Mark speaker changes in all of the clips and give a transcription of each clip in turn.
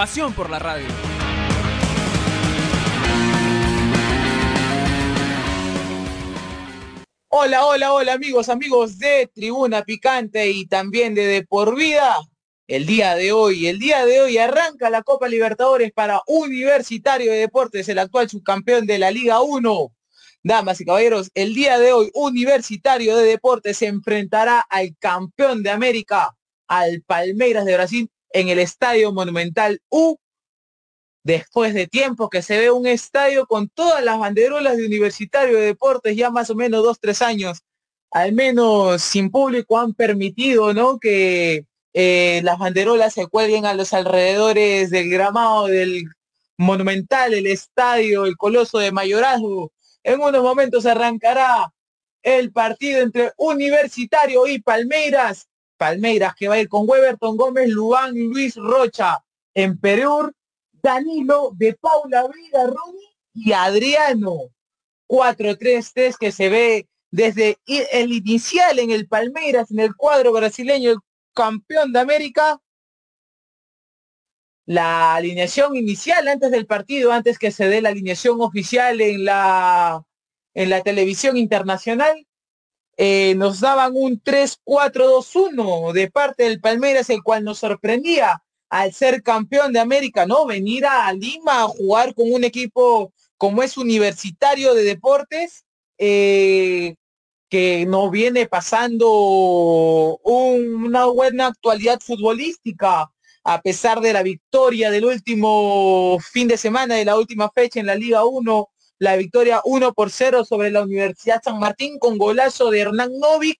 Speaker 1: Pasión por la radio.
Speaker 2: Hola, hola, hola amigos, amigos de Tribuna Picante y también de De Por Vida. El día de hoy, el día de hoy arranca la Copa Libertadores para Universitario de Deportes, el actual subcampeón de la Liga 1. Damas y caballeros, el día de hoy Universitario de Deportes se enfrentará al campeón de América, al Palmeiras de Brasil, en el Estadio Monumental U después de tiempo que se ve un estadio con todas las banderolas de Universitario de Deportes, ya más o menos dos, tres años, al menos sin público han permitido, ¿no? Que eh, las banderolas se cuelguen a los alrededores del gramado del Monumental, el estadio, el Coloso de Mayorazgo. En unos momentos arrancará el partido entre Universitario y Palmeiras. Palmeiras que va a ir con Weberton Gómez, Lubán, Luis Rocha en Perú, Danilo, de Paula Vida, Ronnie y Adriano. 4-3-3 que se ve desde el inicial en el Palmeiras, en el cuadro brasileño, el campeón de América. La alineación inicial antes del partido, antes que se dé la alineación oficial en la, en la televisión internacional, eh, nos daban un 3-4-2-1 de parte del Palmeiras, el cual nos sorprendía al ser campeón de América, ¿no? Venir a Lima a jugar con un equipo como es universitario de deportes, eh, que no viene pasando un, una buena actualidad futbolística, a pesar de la victoria del último fin de semana, de la última fecha en la Liga 1, la victoria 1 por 0 sobre la Universidad San Martín con golazo de Hernán Novik,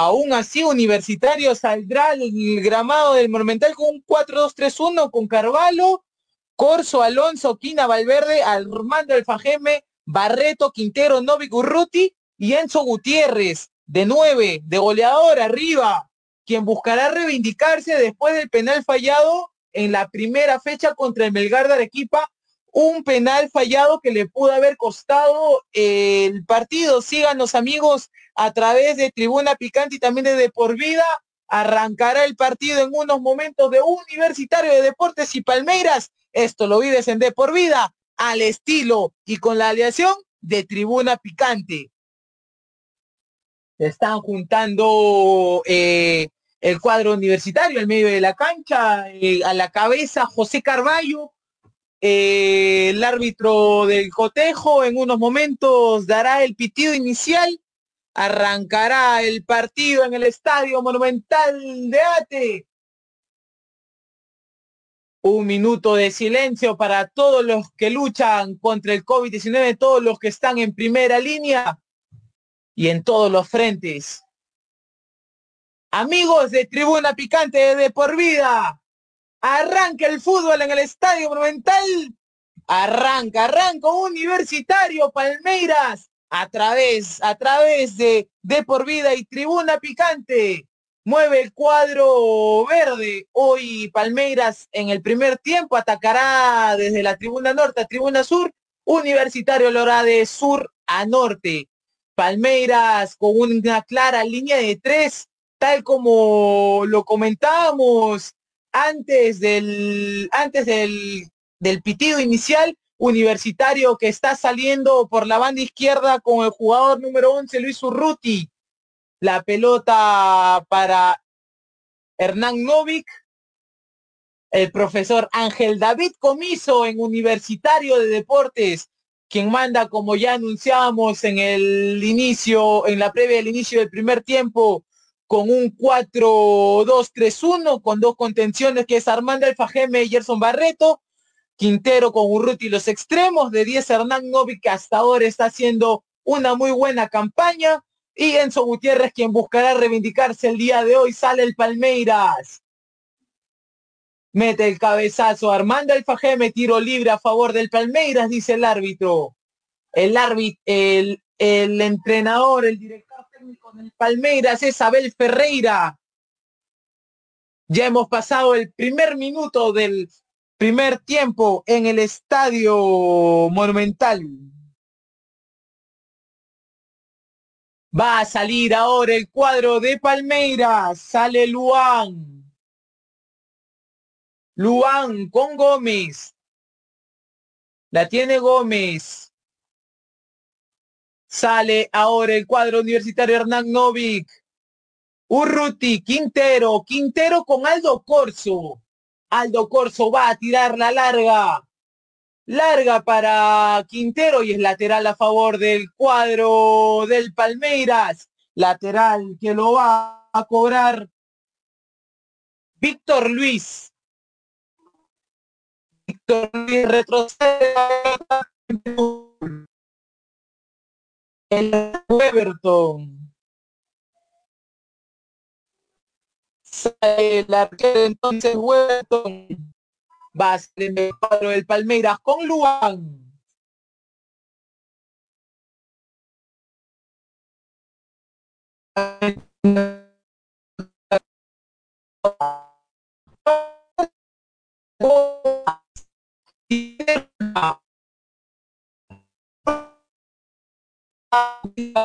Speaker 2: Aún así, Universitario saldrá el gramado del Monumental con un 4-2-3-1 con Carvalho, Corso, Alonso, Quina, Valverde, Armando Alfajeme, Barreto, Quintero, Novik Urruti y Enzo Gutiérrez, de 9, de goleador arriba, quien buscará reivindicarse después del penal fallado en la primera fecha contra el Melgar de Arequipa, un penal fallado que le pudo haber costado el partido. Síganos amigos a través de Tribuna Picante y también de, de Por Vida. Arrancará el partido en unos momentos de Universitario de Deportes y Palmeiras. Esto lo vives en De Por Vida, al estilo y con la aleación de Tribuna Picante. Están juntando eh, el cuadro universitario al medio de la cancha, eh, a la cabeza José Carballo, eh, el árbitro del cotejo en unos momentos dará el pitido inicial arrancará el partido en el Estadio Monumental de Ate. Un minuto de silencio para todos los que luchan contra el COVID-19, todos los que están en primera línea y en todos los frentes. Amigos de Tribuna Picante de Por Vida, arranca el fútbol en el Estadio Monumental. Arranca, arranca Universitario Palmeiras a través, a través de De Por Vida y Tribuna Picante. Mueve el cuadro verde. Hoy Palmeiras en el primer tiempo atacará desde la tribuna norte a tribuna sur. Universitario lo hará de sur a norte. Palmeiras con una clara línea de tres, tal como lo comentábamos antes del, antes del, del pitido inicial, Universitario que está saliendo por la banda izquierda con el jugador número 11, Luis Urruti. La pelota para Hernán Novik. El profesor Ángel David Comiso en Universitario de Deportes, quien manda, como ya anunciábamos en el inicio, en la previa del inicio del primer tiempo, con un 4-2-3-1, con dos contenciones que es Armando Alfajeme y Gerson Barreto, Quintero con Urruti los extremos, de 10 Hernán Novi que hasta ahora está haciendo una muy buena campaña y Enzo Gutiérrez quien buscará reivindicarse el día de hoy, sale el Palmeiras. Mete el cabezazo. Armando Alfajeme, tiro libre a favor del Palmeiras, dice el árbitro. El árbitro, el, el entrenador, el director técnico del Palmeiras es Abel Ferreira. Ya hemos pasado el primer minuto del primer tiempo en el estadio monumental. Va a salir ahora el cuadro de Palmeiras. Sale Luan. Luan con Gómez. La tiene Gómez. Sale ahora el cuadro universitario Hernán Novik. Urruti, Quintero, Quintero con Aldo Corso. Aldo Corso va a tirar la larga. Larga para Quintero y es lateral a favor del cuadro del Palmeiras. Lateral que lo va a cobrar Víctor Luis. Víctor Luis retrocede el Everton. el arquero entonces Everton va a ser el cuadro del Palmeiras con Luan.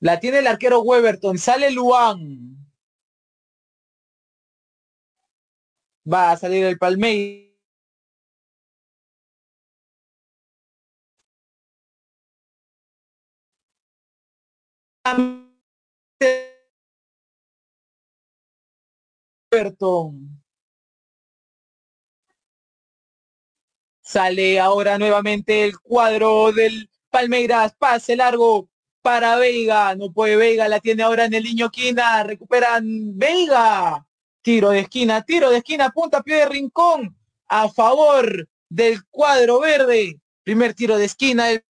Speaker 2: La tiene el arquero Weberton. Sale Luan. Va a salir el Palmeiras. Sale ahora nuevamente el cuadro del Palmeiras. Pase largo para Veiga. No puede Veiga, la tiene ahora en el niño Quina. Recuperan Veiga. Tiro de esquina, tiro de esquina, punta pie de rincón a favor del cuadro verde. Primer tiro de esquina del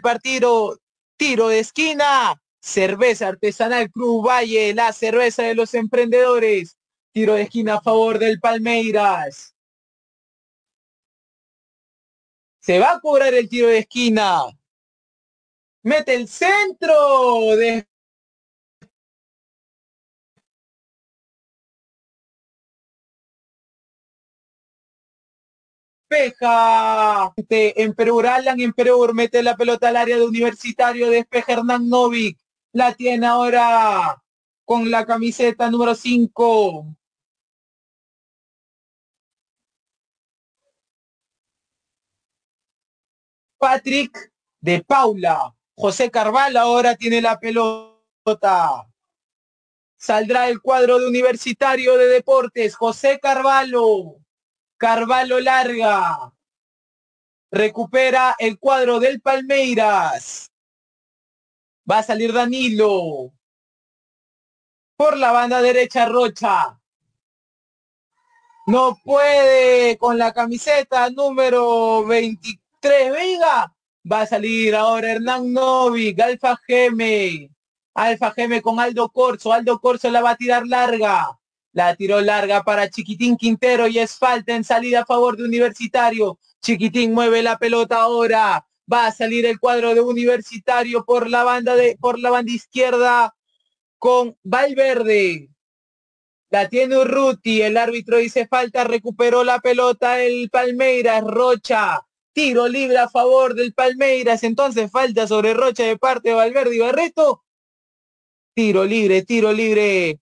Speaker 2: partido. Tiro de esquina. Cerveza artesanal Cruz Valle, la cerveza de los emprendedores. Tiro de esquina a favor del Palmeiras. Se va a cobrar el tiro de esquina mete el centro de despeja en Perú, Alan en Perú mete la pelota al área de Universitario, despeja Hernán Novik, la tiene ahora con la camiseta número 5. Patrick de Paula. José Carvalho ahora tiene la pelota. Saldrá el cuadro de Universitario de Deportes. José Carvalho. Carvalho larga. Recupera el cuadro del Palmeiras. Va a salir Danilo. Por la banda derecha Rocha. No puede con la camiseta número 23 Vega Va a salir ahora Hernán Novik, Alfa Geme. Alfa Geme con Aldo Corso. Aldo Corso la va a tirar larga. La tiró larga para Chiquitín Quintero y es falta en salida a favor de Universitario. Chiquitín mueve la pelota ahora. Va a salir el cuadro de Universitario por la banda de por la banda izquierda. con Valverde. La tiene Urruti, el árbitro dice falta, recuperó la pelota el Palmeiras, Rocha. Tiro libre a favor del Palmeiras, entonces falta sobre Rocha de parte de Valverde y Barreto. Tiro libre, tiro libre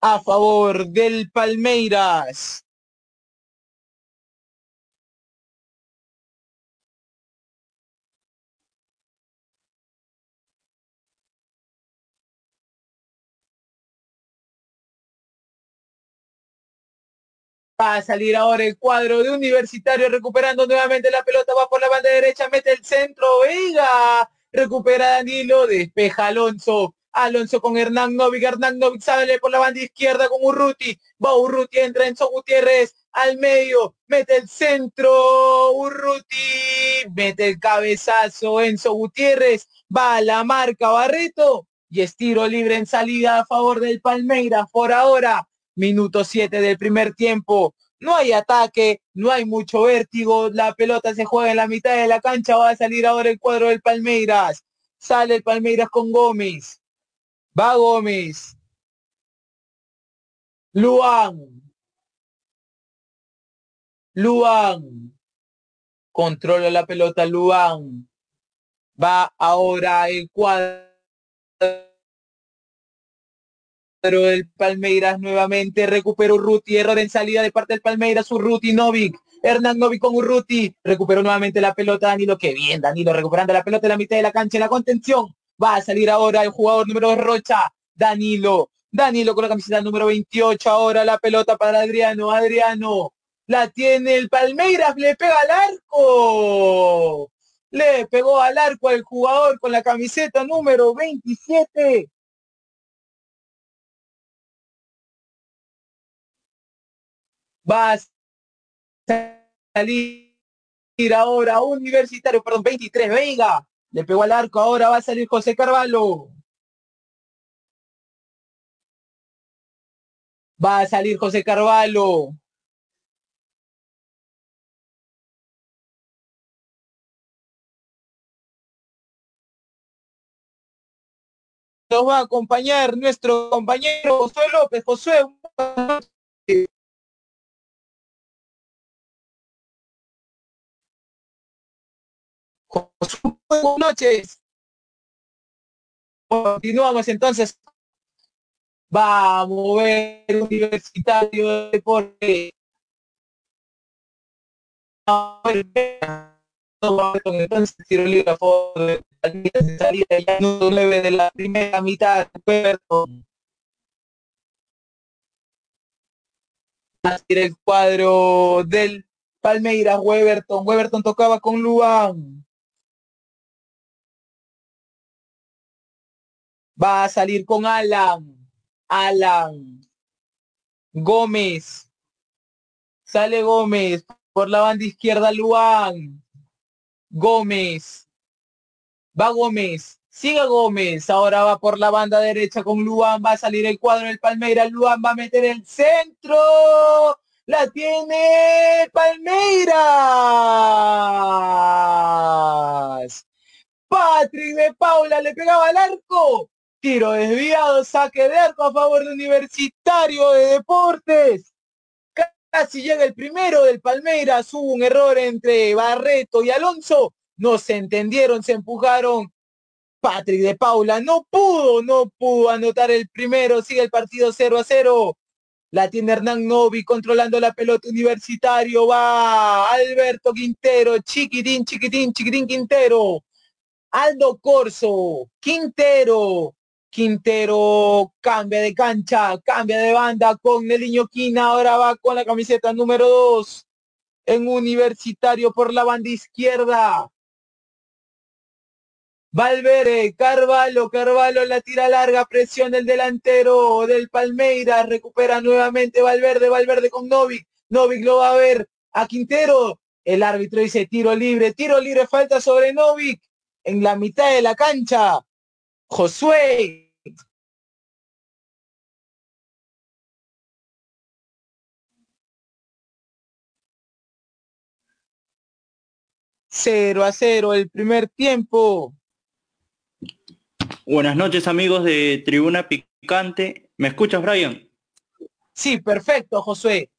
Speaker 2: a favor del Palmeiras. Va a salir ahora el cuadro de Universitario recuperando nuevamente la pelota, va por la banda derecha, mete el centro, Vega, recupera Danilo, despeja Alonso, Alonso con Hernán Novik, Hernán Novik sale por la banda izquierda con Urruti, va Urruti, entra Enzo Gutiérrez al medio, mete el centro, Urruti, mete el cabezazo, Enzo Gutiérrez, va a la marca Barreto y estiro libre en salida a favor del Palmeiras por ahora minuto 7 del primer tiempo. No hay ataque, no hay mucho vértigo, la pelota se juega en la mitad de la cancha, va a salir ahora el cuadro del Palmeiras. Sale el Palmeiras con Gómez. Va Gómez. Luan. Luan. Controla la pelota Luan. Va ahora el cuadro pero el Palmeiras nuevamente recuperó Urruti, error en salida de parte del Palmeiras, Urruti, Novik, Hernán Novik con Urruti, recuperó nuevamente la pelota Danilo, que bien Danilo recuperando la pelota en la mitad de la cancha en la contención, va a salir ahora el jugador número Rocha, Danilo, Danilo con la camiseta número 28, ahora la pelota para Adriano, Adriano, la tiene el Palmeiras, le pega al arco, le pegó al arco al jugador con la camiseta número 27, va a salir ahora Universitario, perdón, 23, Veiga, le pegó al arco, ahora va a salir José Carvalho. Va a salir José Carvalho. Nos va a acompañar nuestro compañero José López. José, Buenas noches. Continuamos entonces. Va a mover Universitario de Deporte. Entonces, tiro libre de salida ya 9 de la primera mitad. el cuadro del Palmeiras, Weberton. Weberton tocaba con Luan. Va a salir con Alan. Alan. Gómez. Sale Gómez. Por la banda izquierda Luan. Gómez. Va Gómez. Sigue Gómez. Ahora va por la banda derecha con Luan. Va a salir el cuadro del Palmeiras. Luan va a meter el centro. La tiene Palmeiras. Patrick de Paula le pegaba al arco. Tiro desviado, saque de arco a favor de Universitario de Deportes. Casi llega el primero del Palmeiras. Hubo un error entre Barreto y Alonso. No se entendieron, se empujaron. Patrick de Paula no pudo, no pudo anotar el primero. Sigue el partido 0 a 0. La tiene Hernán Novi controlando la pelota universitario. Va Alberto Quintero. Chiquitín, chiquitín, chiquitín Quintero. Aldo Corso. Quintero. Quintero cambia de cancha, cambia de banda con Neliño Quina, ahora va con la camiseta número 2 en Universitario por la banda izquierda. Valverde, Carvalho, Carvalho la tira larga, presión del delantero del Palmeiras, recupera nuevamente Valverde, Valverde con Novik, Novik lo va a ver a Quintero, el árbitro dice tiro libre, tiro libre, falta sobre Novik en la mitad de la cancha. Josué. Cero a cero el primer tiempo.
Speaker 3: Buenas noches amigos de Tribuna Pic Cante. ¿Me escuchas, Brian?
Speaker 2: Sí, perfecto, Josué.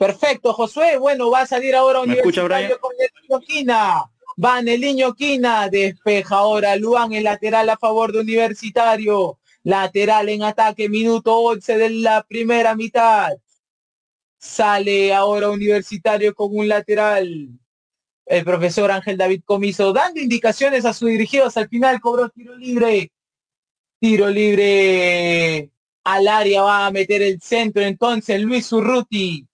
Speaker 2: Perfecto, Josué. Bueno, va a salir ahora Universitario con el niño Quina. Va el niño Quina. Despeja ahora Luan el lateral a favor de Universitario. Lateral en ataque, minuto 11 de la primera mitad. Sale ahora Universitario con un lateral. El profesor Ángel David Comiso dando indicaciones a sus dirigidos. Al final cobró tiro libre. Tiro libre al área va a meter el centro. Entonces Luis Urruti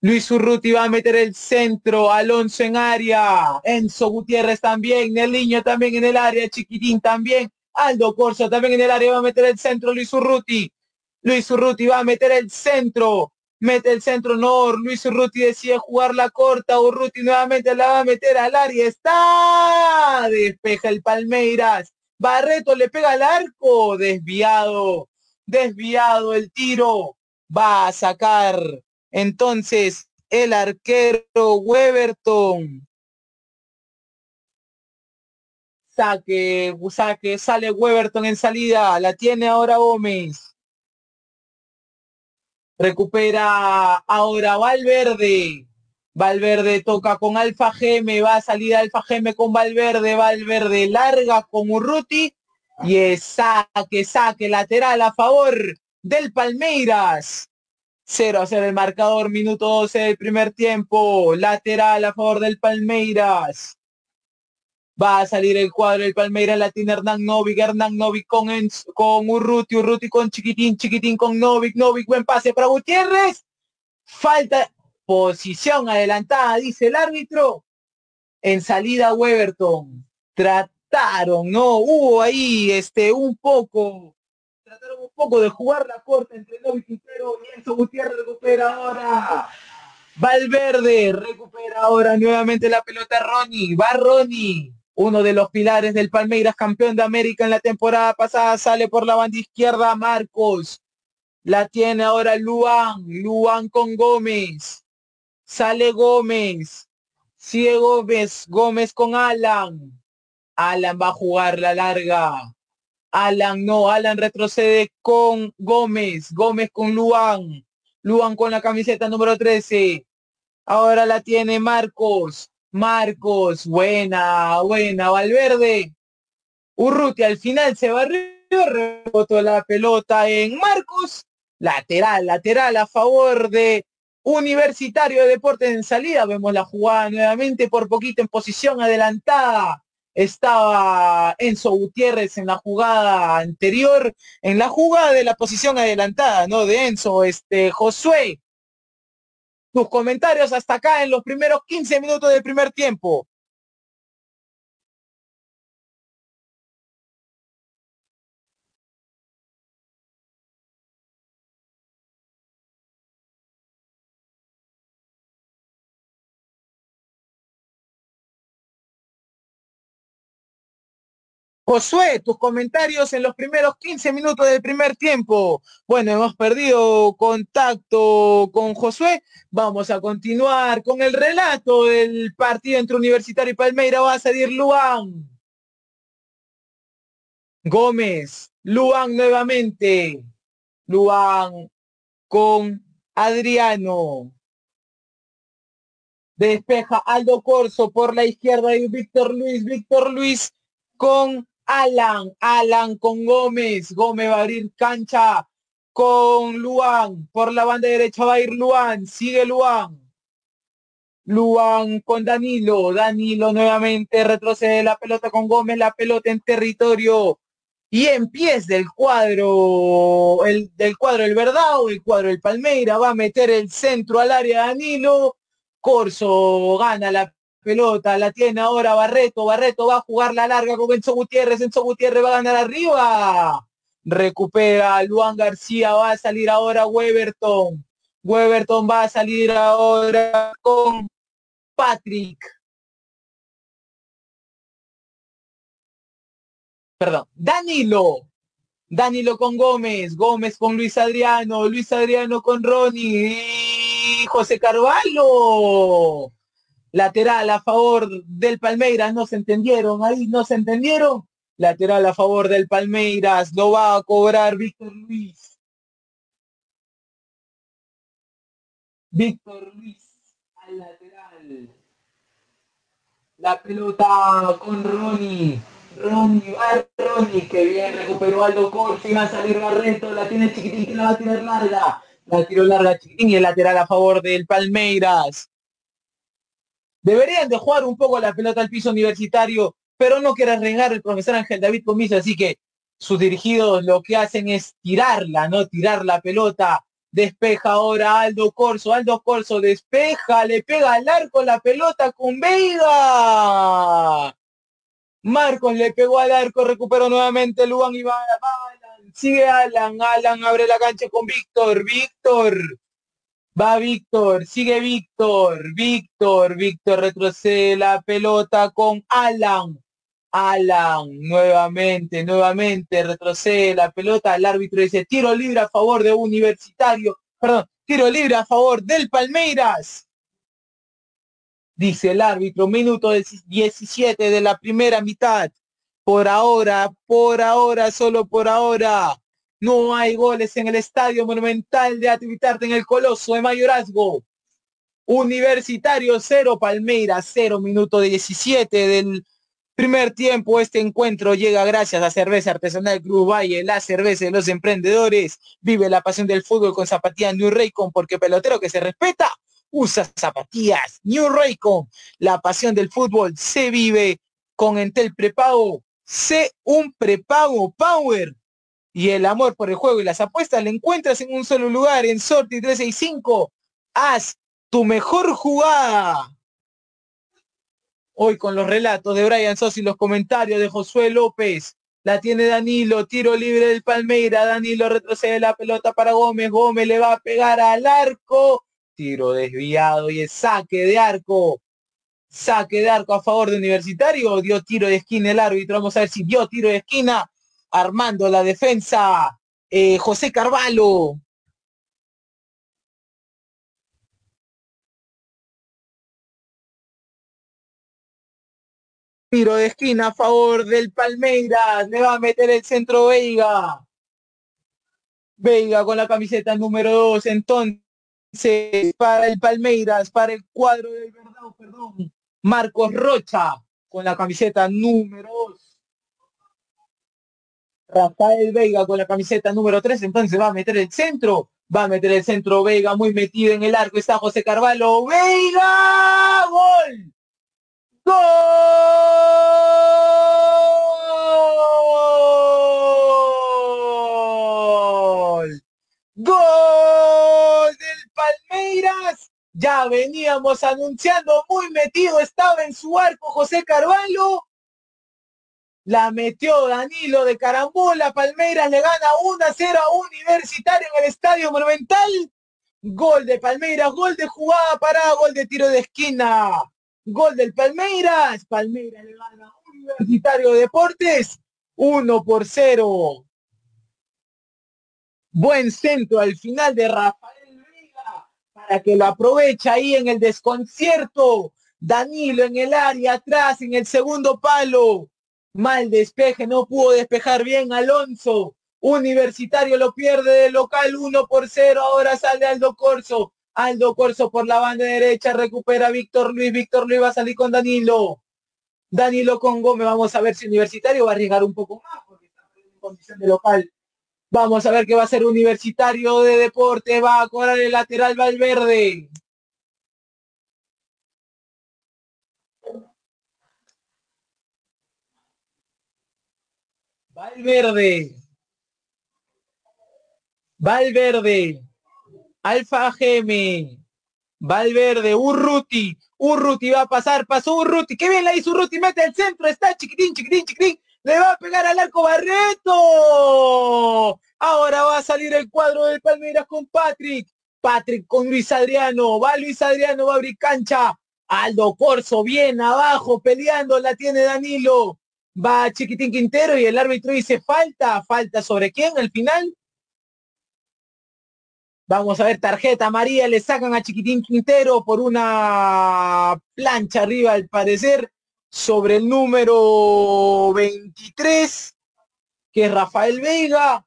Speaker 2: Luis Urruti va a meter el centro, Alonso en área, Enzo Gutiérrez también, Neliño también en el área, Chiquitín también, Aldo Corso también en el área, va a meter el centro, Luis Urruti. Luis Urruti va a meter el centro, mete el centro, no, Luis Urruti decide jugar la corta, Urruti nuevamente la va a meter al área, está, despeja el Palmeiras, Barreto le pega al arco, desviado, desviado el tiro, va a sacar entonces, el arquero Weberton. Saque, saque, sale Weberton en salida, la tiene ahora Gómez. Recupera ahora Valverde. Valverde toca con Alfa Geme, va a salir Alfa Geme con Valverde, Valverde larga con Urruti y es saque, saque lateral a favor del Palmeiras. 0 a 0 el marcador, minuto 12 del primer tiempo, lateral a favor del Palmeiras. Va a salir el cuadro del Palmeiras, la tiene Hernán Novik, Hernán Novik con, con Urruti, Urruti con Chiquitín, Chiquitín con Novik, Novik, buen pase para Gutiérrez. Falta, posición adelantada, dice el árbitro. En salida Weberton. Trataron, no, hubo ahí este un poco trataron un poco de jugar la corta entre Novi Quintero y Enzo Gutiérrez recupera ahora. Valverde recupera ahora nuevamente la pelota Ronnie. Va Ronnie, uno de los pilares del Palmeiras, campeón de América en la temporada pasada, sale por la banda izquierda Marcos. La tiene ahora Luan, Luan con Gómez. Sale Gómez. Sigue Gómez, Gómez con Alan. Alan va a jugar la larga. Alan no, Alan retrocede con Gómez, Gómez con Luan, Luan con la camiseta número 13. Ahora la tiene Marcos, Marcos, buena, buena, Valverde. Urruti al final se barrió, rebotó la pelota en Marcos, lateral, lateral a favor de Universitario de Deportes en salida. Vemos la jugada nuevamente por poquito en posición adelantada estaba Enzo Gutiérrez en la jugada anterior, en la jugada de la posición adelantada, ¿no? De Enzo, este, Josué. Tus comentarios hasta acá en los primeros 15 minutos del primer tiempo. Josué, tus comentarios en los primeros 15 minutos del primer tiempo. Bueno, hemos perdido contacto con Josué. Vamos a continuar con el relato del partido entre Universitario y Palmeira. Va a salir Luan. Gómez, Luan nuevamente. Luan con Adriano. Despeja Aldo Corso por la izquierda y Víctor Luis. Víctor Luis con Alan, Alan con Gómez, Gómez va a abrir cancha con Luan, por la banda derecha va a ir Luan, sigue Luan. Luan con Danilo, Danilo nuevamente retrocede la pelota con Gómez, la pelota en territorio. Y en pies del cuadro, el del cuadro el Verdao, el cuadro el Palmeira, va a meter el centro al área Danilo, Corso gana la pelota, la tiene ahora Barreto, Barreto va a jugar la larga con Enzo Gutiérrez, Enzo Gutiérrez va a ganar arriba, recupera Luan García, va a salir ahora Weberton, Weberton va a salir ahora con Patrick. Perdón, Danilo, Danilo con Gómez, Gómez con Luis Adriano, Luis Adriano con Ronnie, José Carvalho Lateral a favor del Palmeiras, no se entendieron, ahí no se entendieron. Lateral a favor del Palmeiras, lo va a cobrar Víctor Luis. Víctor Luis al lateral. La pelota con Ronnie. Ronnie, va Ronnie, que bien recuperó Aldo Corsi, va a salir Barreto, la tiene chiquitín que la va a tirar larga. La tiró larga chiquitín y el lateral a favor del Palmeiras. Deberían de jugar un poco la pelota al piso universitario, pero no quiere arriesgar el profesor Ángel David Comiso, así que sus dirigidos lo que hacen es tirarla, no tirar la pelota. Despeja ahora Aldo Corso, Aldo Corso despeja, le pega al arco la pelota con Veiga. Marcos le pegó al arco, recuperó nuevamente Luan y va, Alan. Sigue Alan, Alan abre la cancha con Víctor, Víctor. Va Víctor, sigue Víctor, Víctor, Víctor retrocede la pelota con Alan. Alan, nuevamente, nuevamente retrocede la pelota, el árbitro dice tiro libre a favor de Universitario, perdón, tiro libre a favor del Palmeiras. Dice el árbitro, minuto 17 de la primera mitad. Por ahora, por ahora, solo por ahora. No hay goles en el Estadio Monumental de Ativitarte en el Coloso de Mayorazgo. Universitario 0, Palmeiras 0, minuto 17 del primer tiempo. Este encuentro llega gracias a Cerveza Artesanal Cruz Valle, la cerveza de los emprendedores. Vive la pasión del fútbol con zapatillas New Raycon porque pelotero que se respeta usa zapatillas New Raycon. La pasión del fútbol se vive con Entel Prepago. Sé un prepago Power. Y el amor por el juego y las apuestas le encuentras en un solo lugar, en Sorti 365. Haz tu mejor jugada. Hoy con los relatos de Brian Sos y los comentarios de Josué López. La tiene Danilo, tiro libre del Palmeira. Danilo retrocede la pelota para Gómez. Gómez le va a pegar al arco tiro desviado y el saque de arco. Saque de arco a favor de Universitario, dio tiro de esquina el árbitro. Vamos a ver si dio tiro de esquina. Armando la defensa. Eh, José Carvalho. Tiro de esquina a favor del Palmeiras. Le va a meter el centro Veiga. Veiga con la camiseta número 2. Entonces para el Palmeiras, para el cuadro del Verdad, perdón, Marcos Rocha con la camiseta número 2. Rafael Veiga con la camiseta número 3, entonces va a meter el centro, va a meter el centro Veiga muy metido en el arco, está José Carvalho, Veiga, gol, gol, gol del Palmeiras. Ya veníamos anunciando, muy metido estaba en su arco José Carvalho. La metió Danilo de carambola. Palmeiras le gana 1 a 0 a Universitario en el Estadio Monumental. Gol de Palmeiras, gol de jugada para gol de tiro de esquina. Gol del Palmeiras. Palmeiras le gana Universitario Deportes 1 por 0. Buen centro al final de Rafael Vega para que lo aproveche ahí en el desconcierto. Danilo en el área atrás, en el segundo palo. Mal despeje, no pudo despejar bien Alonso. Universitario lo pierde de local 1 por 0. Ahora sale Aldo Corso. Aldo Corso por la banda derecha recupera Víctor Luis. Víctor Luis va a salir con Danilo. Danilo con Gómez. Vamos a ver si Universitario va a arriesgar un poco más porque está en condición de local. Vamos a ver qué va a ser Universitario de Deporte. Va a cobrar el lateral Valverde. Valverde. Valverde. Alfa Geme. Valverde. Urruti. Urruti va a pasar. Pasó Urruti. Qué bien la hizo Urruti. Mete el centro. Está chiquitín, chiquitín, chiquitín. Le va a pegar al arco Barreto. Ahora va a salir el cuadro del Palmeiras con Patrick. Patrick con Luis Adriano. Va Luis Adriano, va a abrir cancha. Aldo Corso bien abajo peleando. La tiene Danilo. Va Chiquitín Quintero y el árbitro dice falta. ¿Falta sobre quién al final? Vamos a ver, tarjeta María, le sacan a Chiquitín Quintero por una plancha arriba al parecer sobre el número 23, que es Rafael Veiga.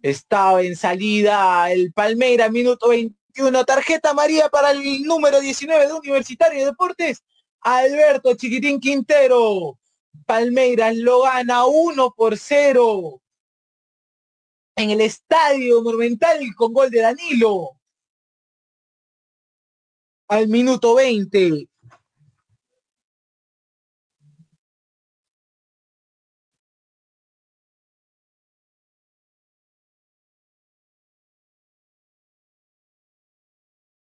Speaker 2: Estaba en salida el Palmeira, minuto 21. Tarjeta María para el número 19 de Universitario de Deportes, Alberto Chiquitín Quintero. Palmeiras lo gana 1 por 0 en el estadio Monumental con gol de Danilo. Al minuto 20.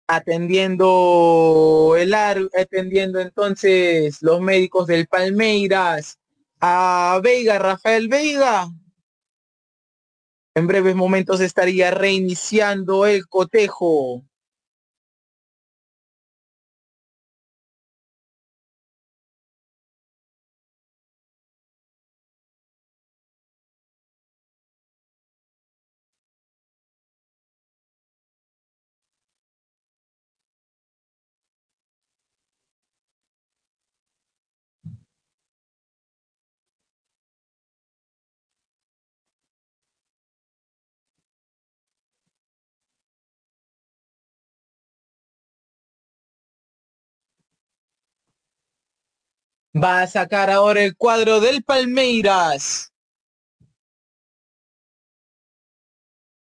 Speaker 2: Atendiendo el atendiendo entonces los médicos del Palmeiras a Veiga, Rafael Veiga. En breves momentos estaría reiniciando el cotejo. Va a sacar ahora el cuadro del Palmeiras.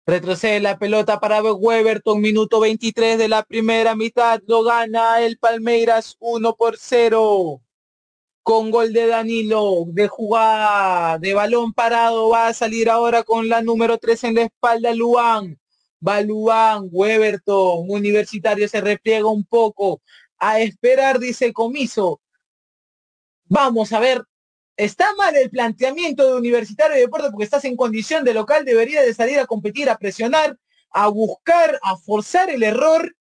Speaker 2: Retrocede la pelota para Weberton, minuto 23 de la primera mitad. Lo gana el Palmeiras 1 por 0. Con gol de Danilo, de jugada, de balón parado. Va a salir ahora con la número 3 en la espalda Luan. Va Luan, Weberton, Universitario se repliega un poco. A esperar, dice Comiso Vamos a ver, está mal el planteamiento de Universitario de Deportes porque estás en condición de local, debería de salir a competir, a presionar, a buscar, a forzar el error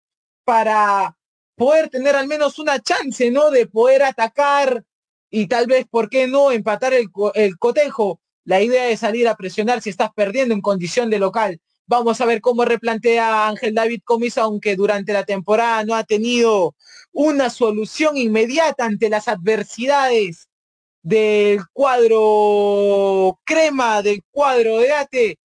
Speaker 2: para poder tener al menos una chance, ¿no? De poder atacar y tal vez, ¿por qué no empatar el, el cotejo? La idea es salir a presionar si estás perdiendo en condición de local. Vamos a ver cómo replantea Ángel David Comisa, aunque durante la temporada no ha tenido una solución inmediata ante las adversidades del cuadro crema, del cuadro de Ate.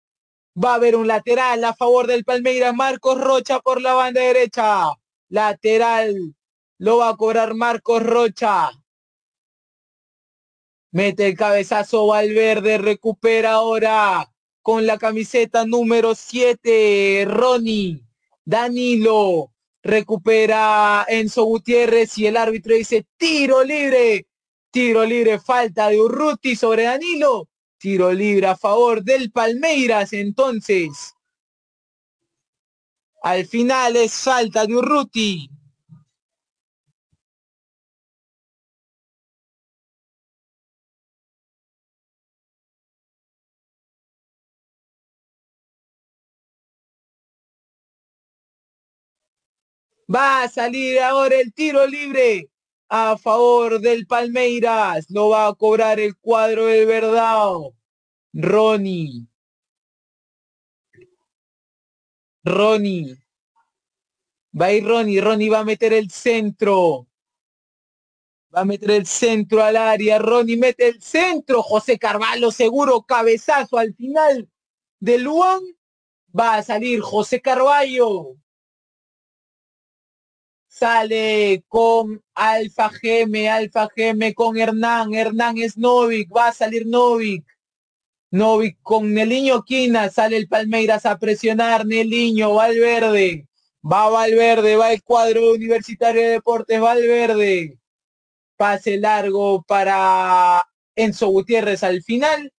Speaker 2: Va a haber un lateral a favor del Palmeiras, Marcos Rocha por la banda derecha. Lateral, lo va a cobrar Marcos Rocha. Mete el cabezazo Valverde, recupera ahora con la camiseta número 7, Ronnie. Danilo recupera Enzo Gutiérrez y el árbitro dice tiro libre. Tiro libre, falta de Urruti sobre Danilo. Tiro libre a favor del Palmeiras. Entonces, al final es falta de Urruti. Va a salir ahora el tiro libre a favor del Palmeiras. Lo va a cobrar el cuadro de verdad. Ronnie. Ronnie. Va a ir Ronnie. Ronnie va a meter el centro. Va a meter el centro al área. Ronnie mete el centro. José Carvalho seguro. Cabezazo al final de Luan. Va a salir José Carvalho sale con Alfa Geme, Alfa Geme con Hernán, Hernán es Novik, va a salir Novik. Novik con Neliño Quina, sale el Palmeiras a presionar, Neliño, Valverde, va Valverde, va el cuadro universitario de deportes, Valverde. Pase largo para Enzo Gutiérrez al final.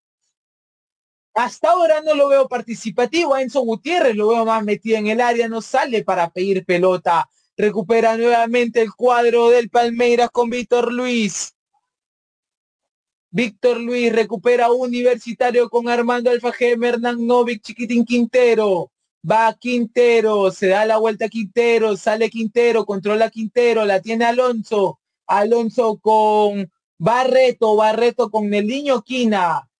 Speaker 2: Hasta ahora no lo veo participativo Enzo Gutiérrez, lo veo más metido en el área, no sale para pedir pelota Recupera nuevamente el cuadro del Palmeiras con Víctor Luis. Víctor Luis recupera Universitario con Armando Alfajeme, Hernán Novik, Chiquitín Quintero. Va Quintero, se da la vuelta a Quintero, sale Quintero, controla Quintero, la tiene Alonso. Alonso con Barreto, Barreto con el niño Quina.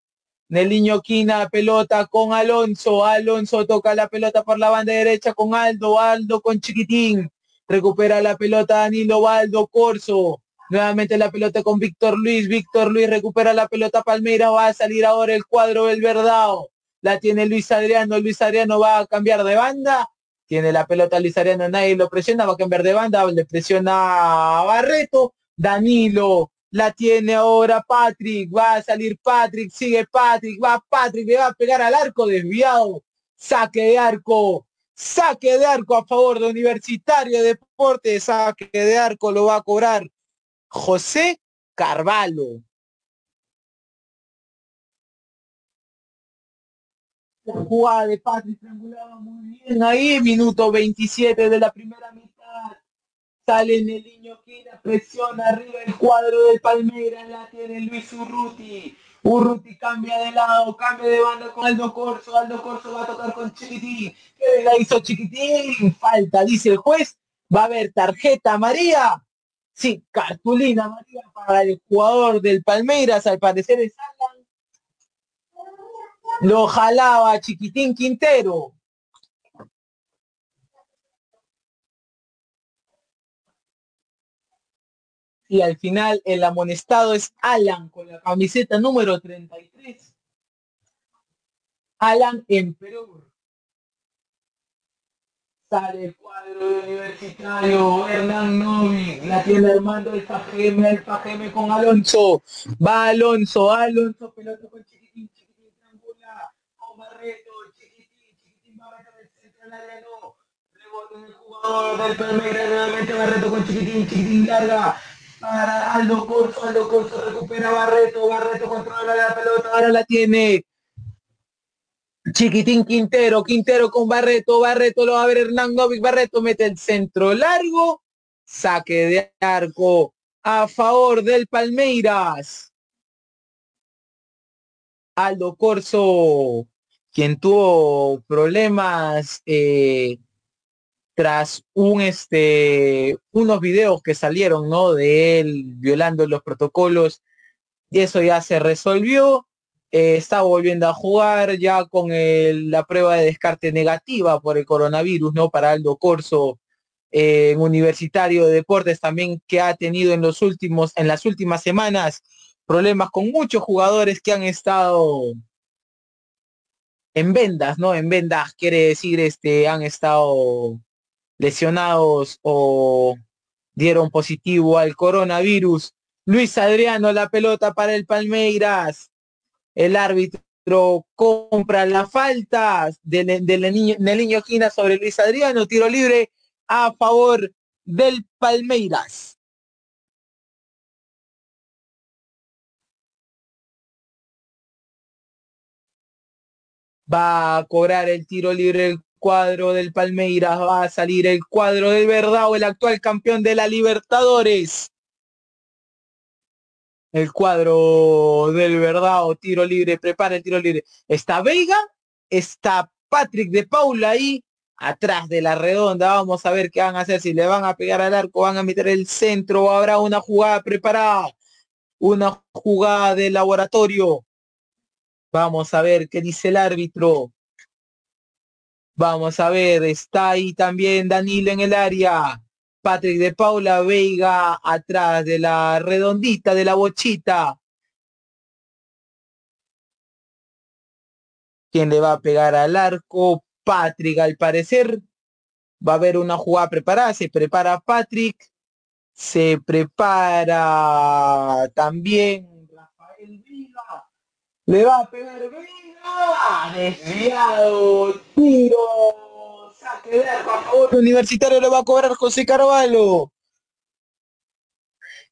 Speaker 2: Neliño Quina, pelota con Alonso. Alonso toca la pelota por la banda derecha con Aldo. Aldo con Chiquitín. Recupera la pelota Danilo Aldo Corso. Nuevamente la pelota con Víctor Luis. Víctor Luis recupera la pelota Palmeira. Va a salir ahora el cuadro del Verdao. La tiene Luis Adriano. Luis Adriano va a cambiar de banda. Tiene la pelota Luis Adriano. Nadie lo presiona. Va a cambiar de banda. Le presiona a Barreto. Danilo la tiene ahora Patrick, va a salir Patrick, sigue Patrick, va Patrick, le va a pegar al arco desviado, saque de arco, saque de arco a favor de Universitario de Deportes, saque de arco lo va a cobrar José Carvalho. jugada de Patrick triangulaba muy bien ahí, minuto 27 de la primera mitad Sale en el niño Quina, presiona arriba el cuadro del Palmeiras, la tiene Luis Urruti. Urruti cambia de lado, cambia de banda con Aldo Corso. Aldo Corso va a tocar con Chiquitín. ¿Qué la hizo Chiquitín? Falta, dice el juez. Va a haber tarjeta María. Sí, cartulina María para el jugador del Palmeiras, al parecer es Alan. Lo jalaba Chiquitín Quintero. Y al final el amonestado es Alan con la camiseta número 33. Alan en Perú. Sale el cuadro de universitario, Hernán Novi, la tiene Armando el Fajeme, el Fajeme con Alonso. Va Alonso, Alonso, pelota con Chiquitín, Chiquitín triangula, con Barreto, Chiquitín, Chiquitín va a meter el centro al área, no. Rebote en el jugador del Palmeiras, nuevamente Barreto con Chiquitín, Chiquitín larga, Aldo Corso, Aldo Corso recupera Barreto, Barreto controla la pelota, ahora la tiene Chiquitín Quintero, Quintero con Barreto, Barreto lo va a ver Hernán Novik, Barreto mete el centro largo, saque de arco a favor del Palmeiras. Aldo Corso, quien tuvo problemas eh, tras un este unos videos que salieron no de él violando los protocolos y eso ya se resolvió eh, está volviendo a jugar ya con la prueba de descarte negativa por el coronavirus no para Aldo Corso eh, Universitario de Deportes también que ha tenido en los últimos en las últimas semanas problemas con muchos jugadores que han estado en vendas, ¿no? En vendas quiere decir, este, han estado lesionados o dieron positivo al coronavirus. Luis Adriano, la pelota para el Palmeiras. El árbitro compra la falta del, niño, del Quina sobre Luis Adriano. Tiro libre a favor del Palmeiras. Va a cobrar el tiro libre cuadro del Palmeiras, va a salir el cuadro del Verdao, el actual campeón de la Libertadores. El cuadro del Verdao, tiro libre, prepara el tiro libre. Está Veiga, está Patrick de Paula ahí, atrás de la redonda. Vamos a ver qué van a hacer, si le van a pegar al arco, van a meter el centro, habrá una jugada preparada, una jugada de laboratorio. Vamos a ver qué dice el árbitro. Vamos a ver, está ahí también Danilo en el área. Patrick de Paula Veiga atrás de la redondita de la bochita. ¿Quién le va a pegar al arco? Patrick, al parecer. Va a haber una jugada preparada. Se prepara Patrick. Se prepara también Rafael Vila. Le va a pegar Vega. Desviado. Tiro. Saque de arco a favor. Universitario le va a cobrar José Carvalho.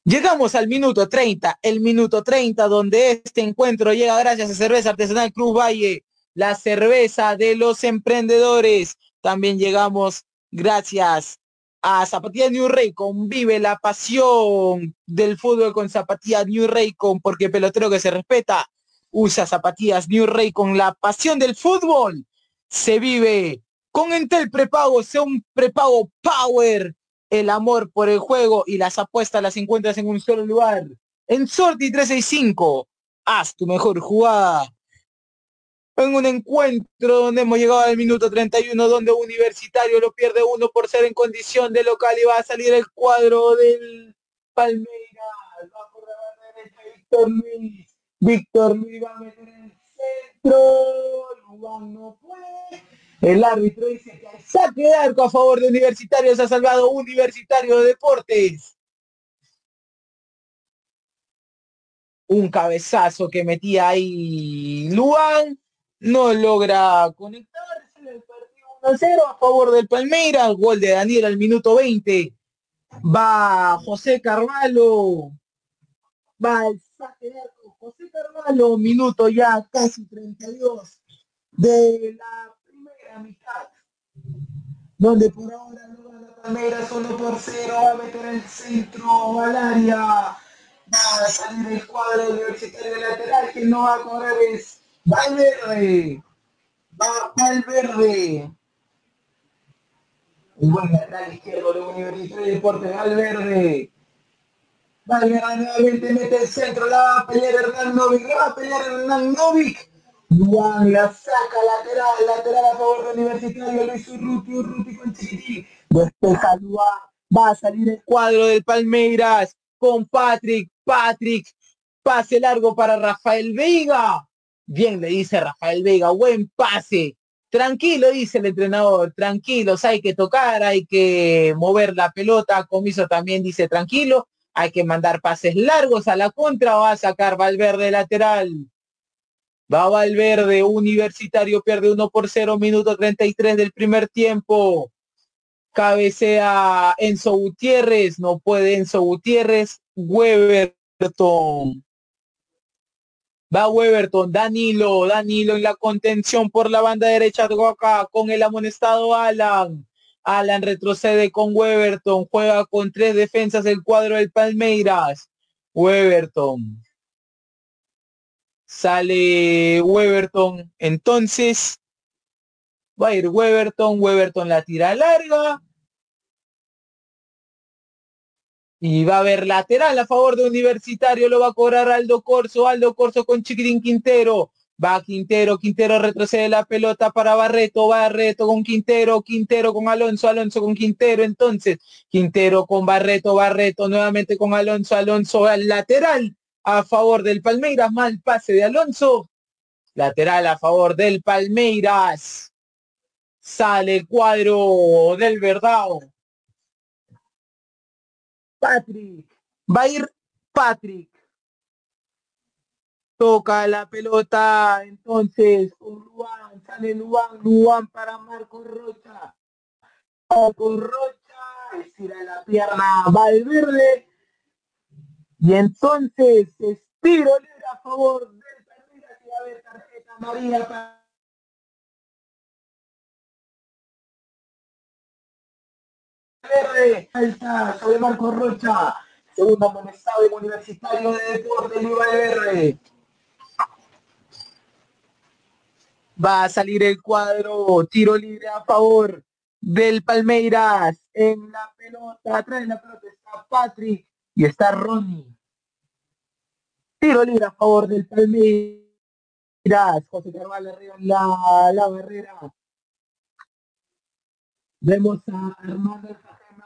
Speaker 2: Llegamos al minuto 30, el minuto 30 donde este encuentro llega gracias a Cerveza Artesanal Cruz Valle, la cerveza de los emprendedores. También llegamos gracias a Zapatía New Raycon. Vive la pasión del fútbol con Zapatía New Raycon porque pelotero que se respeta Usa zapatillas New Ray con la pasión del fútbol. Se vive con Entel prepago, sea un prepago power. El amor por el juego y las apuestas las encuentras en un solo lugar. En Sorti 365, haz tu mejor jugada. en un encuentro donde hemos llegado al minuto 31 donde Universitario lo pierde uno por ser en condición de local y va a salir el cuadro del Palmeiras. Va por la derecha Víctor. Víctor Luis va a meter el centro. Luan no puede. El árbitro dice que el saque de arco a favor de Universitario se ha salvado Universitario de Deportes. Un cabezazo que metía ahí Luan no logra conectarse, el partido 1 0 a favor del Palmeiras, gol de Daniel al minuto 20, va José Carvalho, va el saque de arco, Carvalho, minuto ya casi 32 de la primera mitad, donde por ahora no gana Palmeiras 1 por 0, va a meter el centro al área, va a salir el cuadro universitario lateral que no va a correr es Valverde. Va Valverde. Un buen lateral izquierdo de Universitario de Deportes. Valverde. Valverde nuevamente mete el centro. La va a pelear Hernán Novik. La va a pelear Hernán Novik. Juan la saca lateral. Lateral a favor de Universitario. Luis Urruti. Urruti con Chiquitín. Despeja Luan. Va a salir el cuadro del Palmeiras con Patrick. Patrick. Pase largo para Rafael Veiga. Bien, le dice Rafael Vega, buen pase. Tranquilo, dice el entrenador, tranquilos, hay que tocar, hay que mover la pelota. Comiso también dice tranquilo, hay que mandar pases largos a la contra, va a sacar Valverde lateral. Va Valverde, Universitario pierde 1 por 0, minuto 33 del primer tiempo. Cabecea Enzo Gutiérrez, no puede Enzo Gutiérrez. Weberton Va Weberton, Danilo, Danilo en la contención por la banda derecha acá con el amonestado Alan. Alan retrocede con Weberton, juega con tres defensas el cuadro del Palmeiras. Weberton. Sale Weberton, entonces va a ir Weberton, Weberton la tira larga, Y va a haber lateral a favor de Universitario, lo va a cobrar Aldo Corso, Aldo Corso con Chiquitín Quintero. Va Quintero, Quintero retrocede la pelota para Barreto, Barreto con Quintero, Quintero con Alonso, Alonso con Quintero, entonces Quintero con Barreto, Barreto nuevamente con Alonso, Alonso al lateral a favor del Palmeiras, mal pase de Alonso, lateral a favor del Palmeiras, sale el cuadro del Verdao, Patrick. Va a ir Patrick. Toca la pelota. Entonces, Luan, sale Luan, Luan para Marco Rocha. Marco Rocha, estira la pierna Valverde. Y entonces, estiro a favor del Palmeiras y va a haber tarjeta amarilla para verde, sobre Marco Rocha, segundo amonestado en Universitario de Deportes Luis Verde. Va a salir el cuadro, tiro libre a favor del Palmeiras. En la pelota, atrás de la pelota está Patrick y está Ronnie. Tiro libre a favor del Palmeiras. José Carvalho arriba en la, la barrera. Vemos a Armando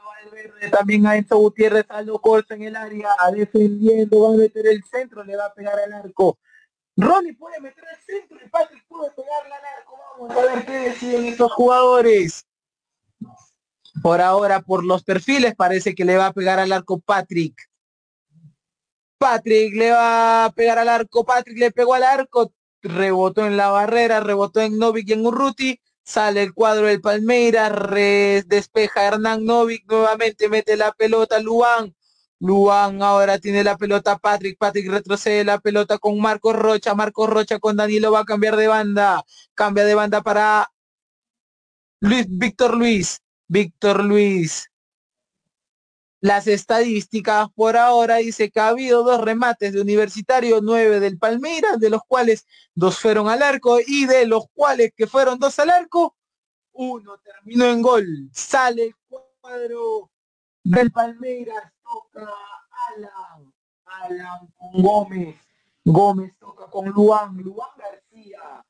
Speaker 2: Valverde, también a Enzo Gutiérrez, Aldo Corso en el área, defendiendo, va a meter el centro, le va a pegar al arco. Ronnie puede meter el centro y Patrick puede pegarle al arco. Vamos a ver qué deciden estos jugadores. Por ahora, por los perfiles, parece que le va a pegar al arco Patrick. Patrick le va a pegar al arco, Patrick le pegó al arco, rebotó en la barrera, rebotó en Novik y en Urruti, Sale el cuadro del Palmeiras, despeja Hernán Novik, nuevamente mete la pelota Luan. Luan ahora tiene la pelota Patrick, Patrick retrocede la pelota con Marcos Rocha, Marcos Rocha con Danilo va a cambiar de banda, cambia de banda para Luis, Víctor Luis, Víctor Luis, las estadísticas por ahora dice que ha habido dos remates de Universitario, nueve del Palmeiras, de los cuales dos fueron al arco y de los cuales que fueron dos al arco, uno terminó en gol. Sale el cuadro del Palmeiras, toca Alan, Alan con Gómez, Gómez toca con Luan, Luan García,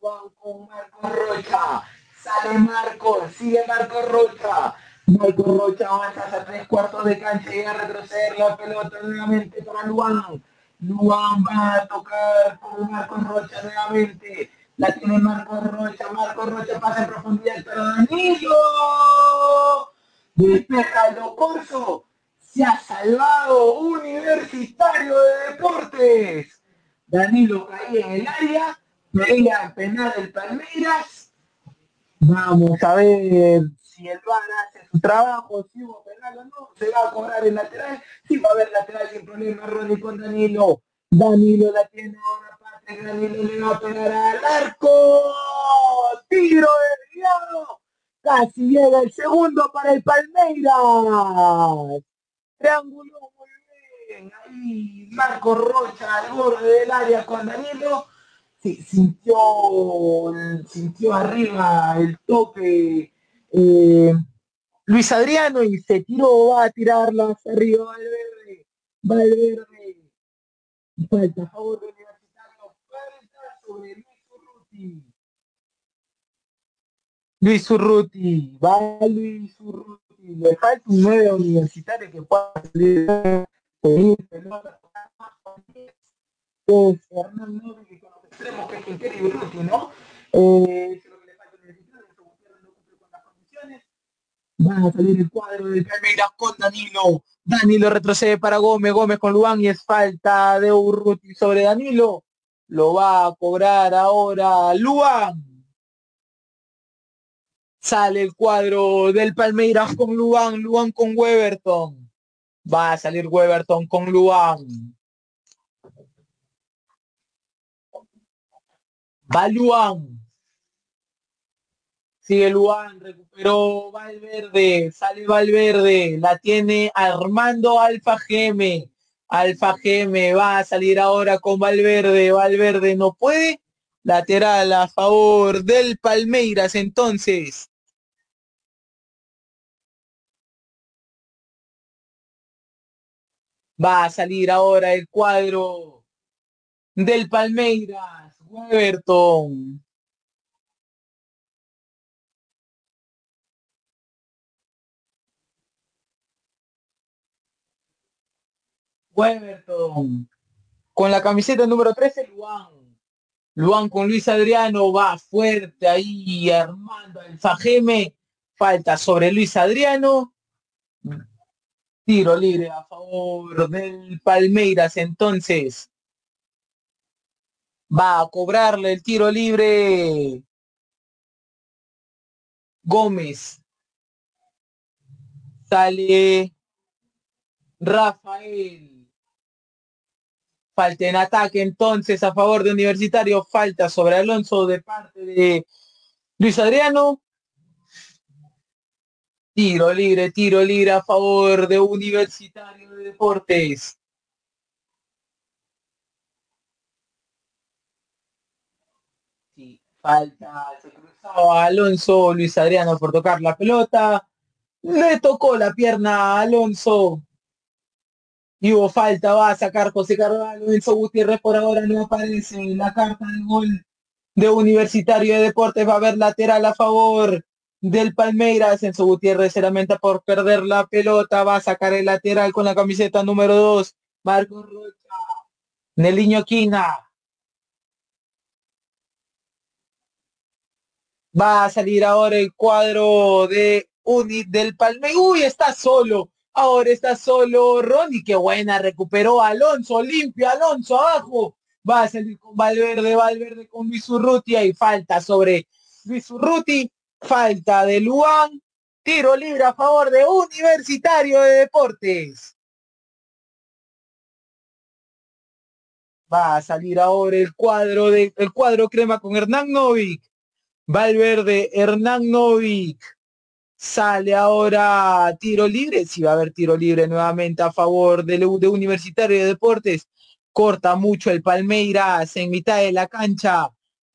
Speaker 2: Luan con Marco Rocha. Sale Marco, sigue Marco Rocha. Marco Rocha avanza a tres cuartos de cancha y a retroceder la pelota nuevamente para Luan. Luan va a tocar con Marco Rocha nuevamente. La tiene Marco Rocha. Marco Rocha pasa en profundidad para Danilo. Despeja. Se ha salvado Universitario de Deportes. Danilo caía en el área. Veía penal del Palmeiras. Vamos a ver si el VAR hace su trabajo, si hubo penal o no, se va a cobrar el lateral, si va a haber lateral sin problema, Ronnie con Danilo. Danilo la tiene ahora, Patrick, Danilo le va a pegar al arco. Tiro desviado. Casi llega el segundo para el Palmeiras. Triángulo muy bien. Ahí Marco Rocha al borde del área con Danilo. Sí, sintió, sintió arriba el toque eh, Luis Adriano y se tiró, va a tirarla hacia arriba Valverde. Valverde. Falta a favor de Universitario. Falta sobre Luis Urruti. Luis Urruti. Va Luis Urruti. Le falta un nuevo universitario que pueda salir pelota. Es Hernán Novi con los extremos que es Quintero y Urruti, ¿no? Eh, Va a salir el cuadro de Palmeiras con Danilo. Danilo retrocede para Gómez. Gómez con Luan y es falta de Urruti sobre Danilo. Lo va a cobrar ahora Luan. Sale el cuadro del Palmeiras con Luan. Luan con Weberton. Va a salir Weberton con Luan. Va Luan. Sigue Luan, recuperó Valverde, sale Valverde, la tiene Armando Alfa Geme. Alfa Geme va a salir ahora con Valverde, Valverde no puede. Lateral a favor del Palmeiras entonces. Va a salir ahora el cuadro del Palmeiras, Weberton. Weberton. Con la camiseta número 13, Luan. Luan con Luis Adriano va fuerte ahí armando el Fajeme. Falta sobre Luis Adriano. Tiro libre a favor del Palmeiras entonces. Va a cobrarle el tiro libre. Gómez. Sale Rafael. Falta en ataque entonces a favor de Universitario. Falta sobre Alonso de parte de Luis Adriano. Tiro libre, tiro libre a favor de Universitario de Deportes. Falta, se cruzaba Alonso, Luis Adriano por tocar la pelota. Le tocó la pierna a Alonso. Y hubo falta, va a sacar José Carvalho, Enzo Gutiérrez por ahora no aparece. La carta de gol de Universitario de Deportes va a haber lateral a favor del Palmeiras. Enzo Gutiérrez se lamenta por perder la pelota. Va a sacar el lateral con la camiseta número 2. Marco Rocha. Neliño Quina. Va a salir ahora el cuadro de Unit del Palmeiras. Uy, está solo. Ahora está solo Ronnie, qué buena, recuperó Alonso, limpio Alonso abajo. Va a salir con Valverde, Valverde con Luis Urruti, hay falta sobre Luis falta de Luan, tiro libre a favor de Universitario de Deportes. Va a salir ahora el cuadro de el cuadro crema con Hernán Novik. Valverde, Hernán Novik. Sale ahora tiro libre, si va a haber tiro libre nuevamente a favor de, de Universitario de Deportes. Corta mucho el Palmeiras en mitad de la cancha.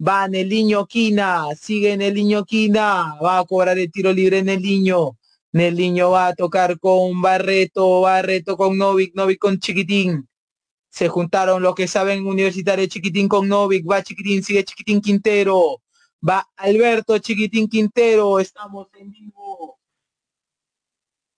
Speaker 2: Va en el niño Quina, sigue en el niño Quina, va a cobrar el tiro libre en el niño. el niño va a tocar con Barreto, Barreto con Novik, Novik con Chiquitín. Se juntaron los que saben Universitario Chiquitín con Novik, va Chiquitín, sigue Chiquitín Quintero Va Alberto Chiquitín Quintero. Estamos en vivo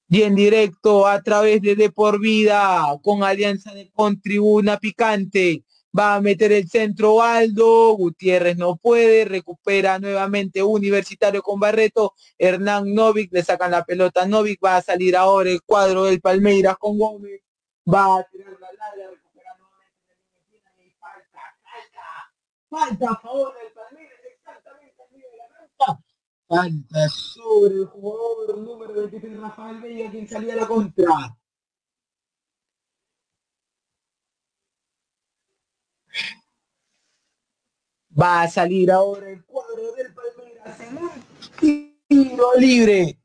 Speaker 2: y en directo a través de De Por Vida con alianza de Contribuna Picante. Va a meter el centro Aldo, Gutiérrez no puede, recupera nuevamente Universitario con Barreto, Hernán Novik, le sacan la pelota Novik, va a salir ahora el cuadro del Palmeiras con Gómez, va a tirar la larga, recupera nuevamente y falta, falta, falta a favor del Palmeiras, exactamente medio de la cancha, falta sobre el jugador número 23 Rafael Villa, quien salía a la contra. Va a salir ahora el cuadro del Palmeiras en un tiro libre.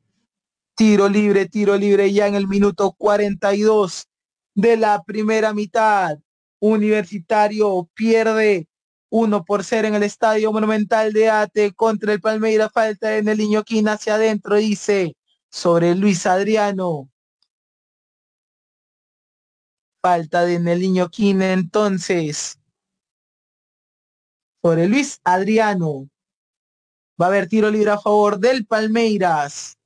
Speaker 2: Tiro libre, tiro libre ya en el minuto 42 de la primera mitad. Universitario pierde 1 por 0 en el Estadio Monumental de Ate contra el Palmeiras. Falta en el Iñoquín hacia adentro, dice sobre Luis Adriano. Falta de Neliño Quina entonces sobre Luis Adriano. Va a haber tiro libre a favor del Palmeiras.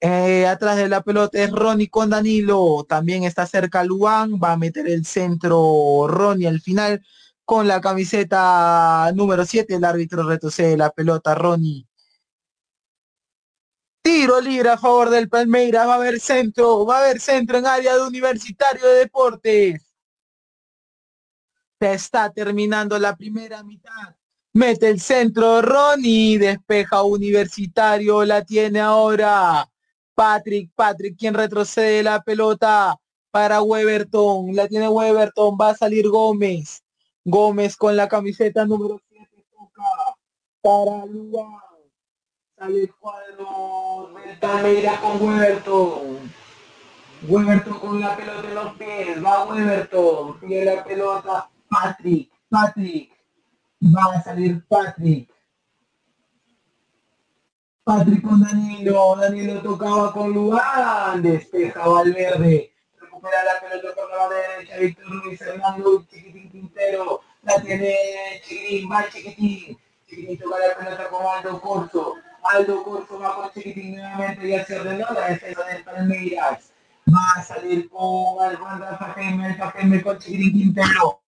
Speaker 2: Eh, atrás de la pelota es Ronnie con Danilo. También está cerca Luan. Va a meter el centro Ronnie al final con la camiseta número 7. El árbitro retrocede la pelota Ronnie. Tiro libre a favor del Palmeiras. Va a haber centro. Va a haber centro en área de Universitario de Deportes. Se está terminando la primera mitad. Mete el centro Ronnie, despeja Universitario, la tiene ahora Patrick, Patrick quien retrocede la pelota para Weberton, la tiene Weberton, va a salir Gómez. Gómez con la camiseta número 7 toca para Luan. Sale el cuadro del Palmeiras con Weberton. Weberton con la pelota en los pies, va Weberton, pide la pelota Patrick, Patrick, va a salir Patrick. Patrick con Danilo, Danilo tocaba con Luan, despeja Valverde, recupera la pelota con la derecha, Víctor Ruiz, Hernando, Chiquitín Quintero, la tiene Chiquitín, va Chiquitín, Chiquitín toca la pelota con Aldo Corso, Aldo Corso va con Chiquitín nuevamente y hace ordenó la defensa del Palmeiras, va a salir con Alfonso Alfa Jaime con Chiquitín Quintero,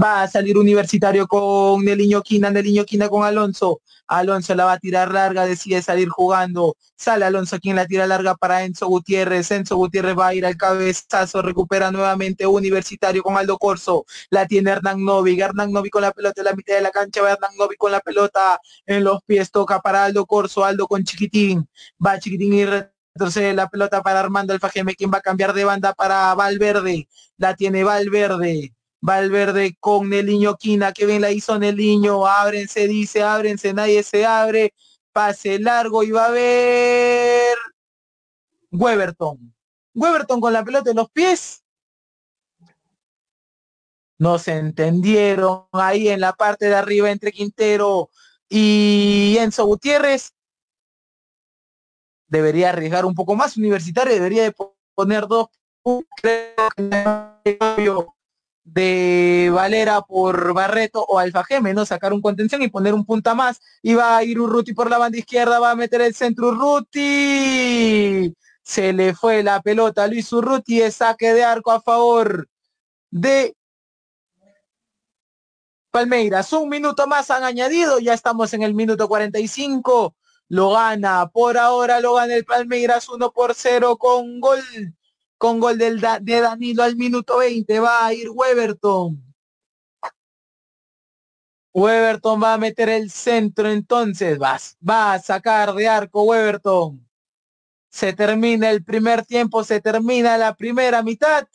Speaker 2: Va a salir Universitario con Neliño Quina, Neliño Quina con Alonso. Alonso la va a tirar larga, decide salir jugando. Sale Alonso quien la tira larga para Enzo Gutiérrez. Enzo Gutiérrez va a ir al cabezazo, recupera nuevamente Universitario con Aldo Corso. La tiene Hernán Novi. Hernán Novi con la pelota en la mitad de la cancha. Va Hernán Novi con la pelota en los pies. Toca para Aldo Corso. Aldo con Chiquitín. Va Chiquitín y retrocede la pelota para Armando Alfajeme, quien va a cambiar de banda para Valverde. La tiene Valverde. Valverde con Neliño Quina, que bien la hizo Neliño, ábrense, dice, ábrense, nadie se abre, pase largo y va a ver Weberton. Weberton con la pelota en los pies. No se entendieron ahí en la parte de arriba entre Quintero y Enzo Gutiérrez. Debería arriesgar un poco más universitario, debería de poner dos de Valera por Barreto o Alfa Geme, ¿no? Sacar un contención y poner un punta más. Y va a ir Urruti por la banda izquierda, va a meter el centro Urruti. Se le fue la pelota a Luis Urruti, es saque de arco a favor de Palmeiras. Un minuto más han añadido, ya estamos en el minuto 45. Lo gana, por ahora lo gana el Palmeiras 1 por 0 con gol con gol de Danilo al minuto 20 va a ir Weberton. Weberton va a meter el centro entonces, va, va a sacar de arco Weberton. Se termina el primer tiempo, se termina la primera mitad.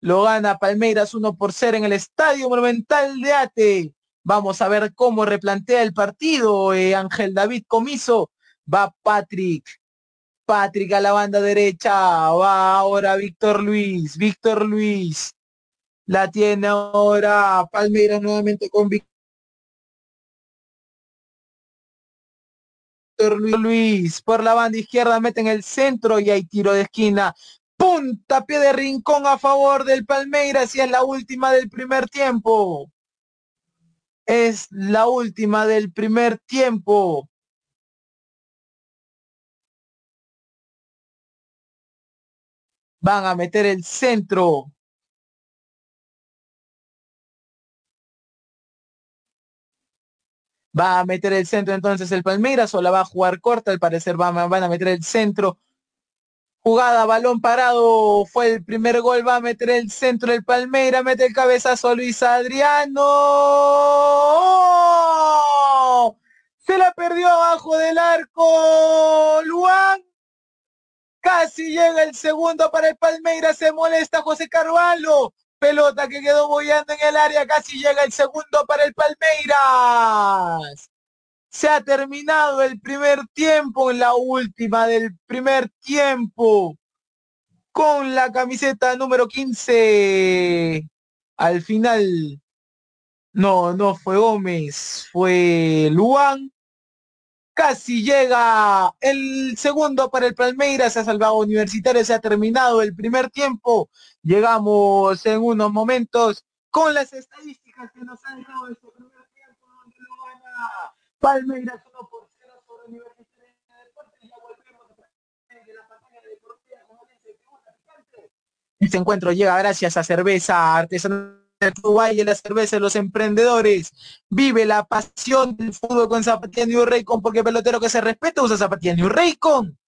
Speaker 2: Lo gana Palmeiras 1 por 0 en el Estadio Monumental de Ate. Vamos a ver cómo replantea el partido. Eh, Ángel David Comiso. Va Patrick. Patrick a la banda derecha, va ahora Víctor Luis, Víctor Luis, la tiene ahora Palmeiras nuevamente con Víctor Luis, por la banda izquierda mete en el centro y hay tiro de esquina, punta pie de rincón a favor del Palmeiras y es la última del primer tiempo. Es la última del primer tiempo. Van a meter el centro. Va a meter el centro entonces el Palmeiras o la va a jugar corta, al parecer van, a meter el centro. Jugada, balón parado, fue el primer gol, va a meter el centro el Palmeiras, mete el cabezazo Luis Adriano. Se la perdió abajo del arco Luan. Casi llega el segundo para el Palmeiras, se molesta José Carvalho. Pelota que quedó boyando en el área, casi llega el segundo para el Palmeiras. Se ha terminado el primer tiempo en la última del primer tiempo con la camiseta número 15. Al final, no, no fue Gómez, fue Luan Casi llega el segundo para el Palmeiras, se ha salvado Universitario, se ha terminado el primer tiempo. Llegamos en unos momentos con las estadísticas que nos han dejado este primer tiempo, donde lo gana Palmeiras 1 por 0 sobre Universitario de Deportes. Ya volvemos de la pantalla deportiva con Este encuentro llega gracias a Cerveza Artesanal Uruguay y la cerveza de los emprendedores. Vive la pasión del fútbol con Zapatía New Raycon, porque pelotero que se respeta usa Zapatía New Raycon.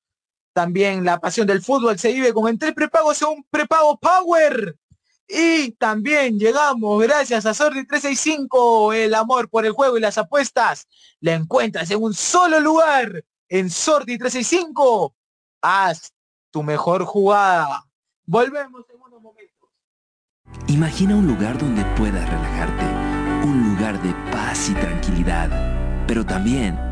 Speaker 2: También la pasión del fútbol se vive con entre prepagos un prepago Power. Y también llegamos gracias a Sordi 365, el amor por el juego y las apuestas. La encuentras en un solo lugar, en Sordi 365. Haz tu mejor jugada. Volvemos.
Speaker 4: Imagina un lugar donde puedas relajarte, un lugar de paz y tranquilidad, pero también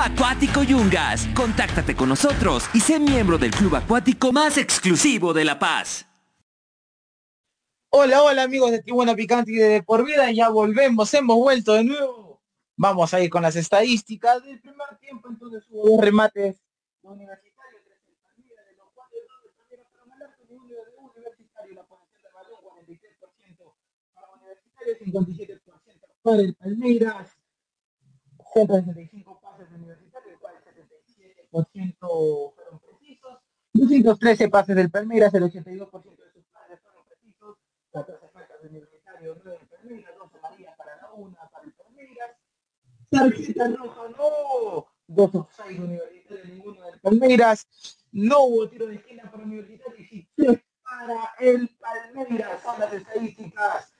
Speaker 4: Acuático Yungas. Contáctate con nosotros y sé miembro del club acuático más exclusivo de La Paz.
Speaker 2: Hola, hola amigos de Tribuna Picante y de Por Vida, ya volvemos, hemos vuelto de nuevo. Vamos a ir con las estadísticas del primer tiempo, entonces hubo dos remates universitarios, tres de los cuales dos también fueron al arco y uno de universitario, la posición del balón 43% para universitario, 57% para el Palmeiras, 165 pases de universitario, el cual 77% fueron precisos, 213 pases del Palmeiras, el 82% de sus pases fueron precisos, 14 faltas de universitario, 9 del Palmeiras, 12 amarillas para la una, para el Palmeiras, tarjeta roja, no, dos offside universitarios, ninguno del Palmeiras, no hubo tiro de esquina para universitario y sí para el Palmeiras, son las estadísticas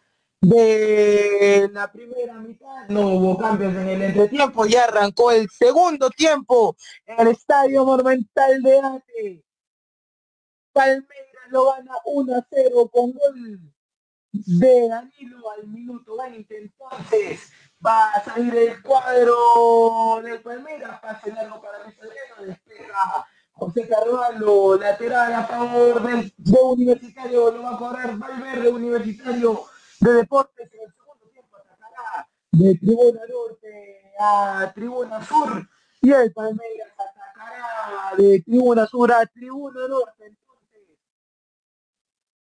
Speaker 2: de la primera mitad. No hubo cambios en el entretiempo, ya arrancó el segundo tiempo en el Estadio Monumental de Ate. Palmeiras lo gana 1 a 0 con gol de Danilo al minuto 20. Entonces va a salir el cuadro del Palmeiras, pase largo para Adriano, despeja José Carvalho, lateral a favor del de Universitario, lo va a cobrar Valverde Universitario de Deportes en el segundo tiempo atacará de Tribuna Norte a Tribuna Sur y el Palmeiras atacará de Tribuna Sur a Tribuna Norte. Entonces,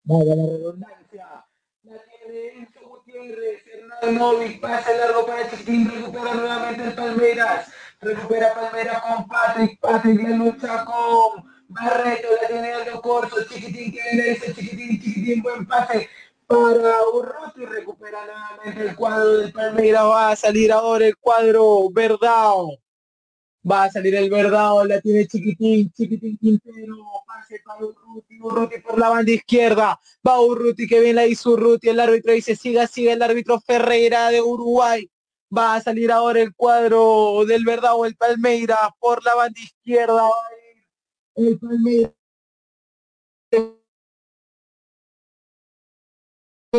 Speaker 2: vaya la redundancia. La tiene Enzo Gutiérrez, Hernán Novik, pase largo para Chiquitín, recupera nuevamente el Palmeiras, recupera Palmeiras con Patrick, Patrick la lucha con Barreto, la tiene Aldo Corso, Chiquitín que le Chiquitín, Chiquitín, buen pase, para Urruti recupera nuevamente el cuadro del Palmeiras, va a salir ahora el cuadro Verdao. Va a salir el Verdao, la tiene Chiquitín, Chiquitín Quintero, pase para Urruti, Urruti por la banda izquierda, va Urruti, que bien la hizo Urruti, el árbitro dice siga, siga el árbitro Ferreira de Uruguay. Va a salir ahora el cuadro del Verdao, el Palmeiras por la banda izquierda, el Palmeiras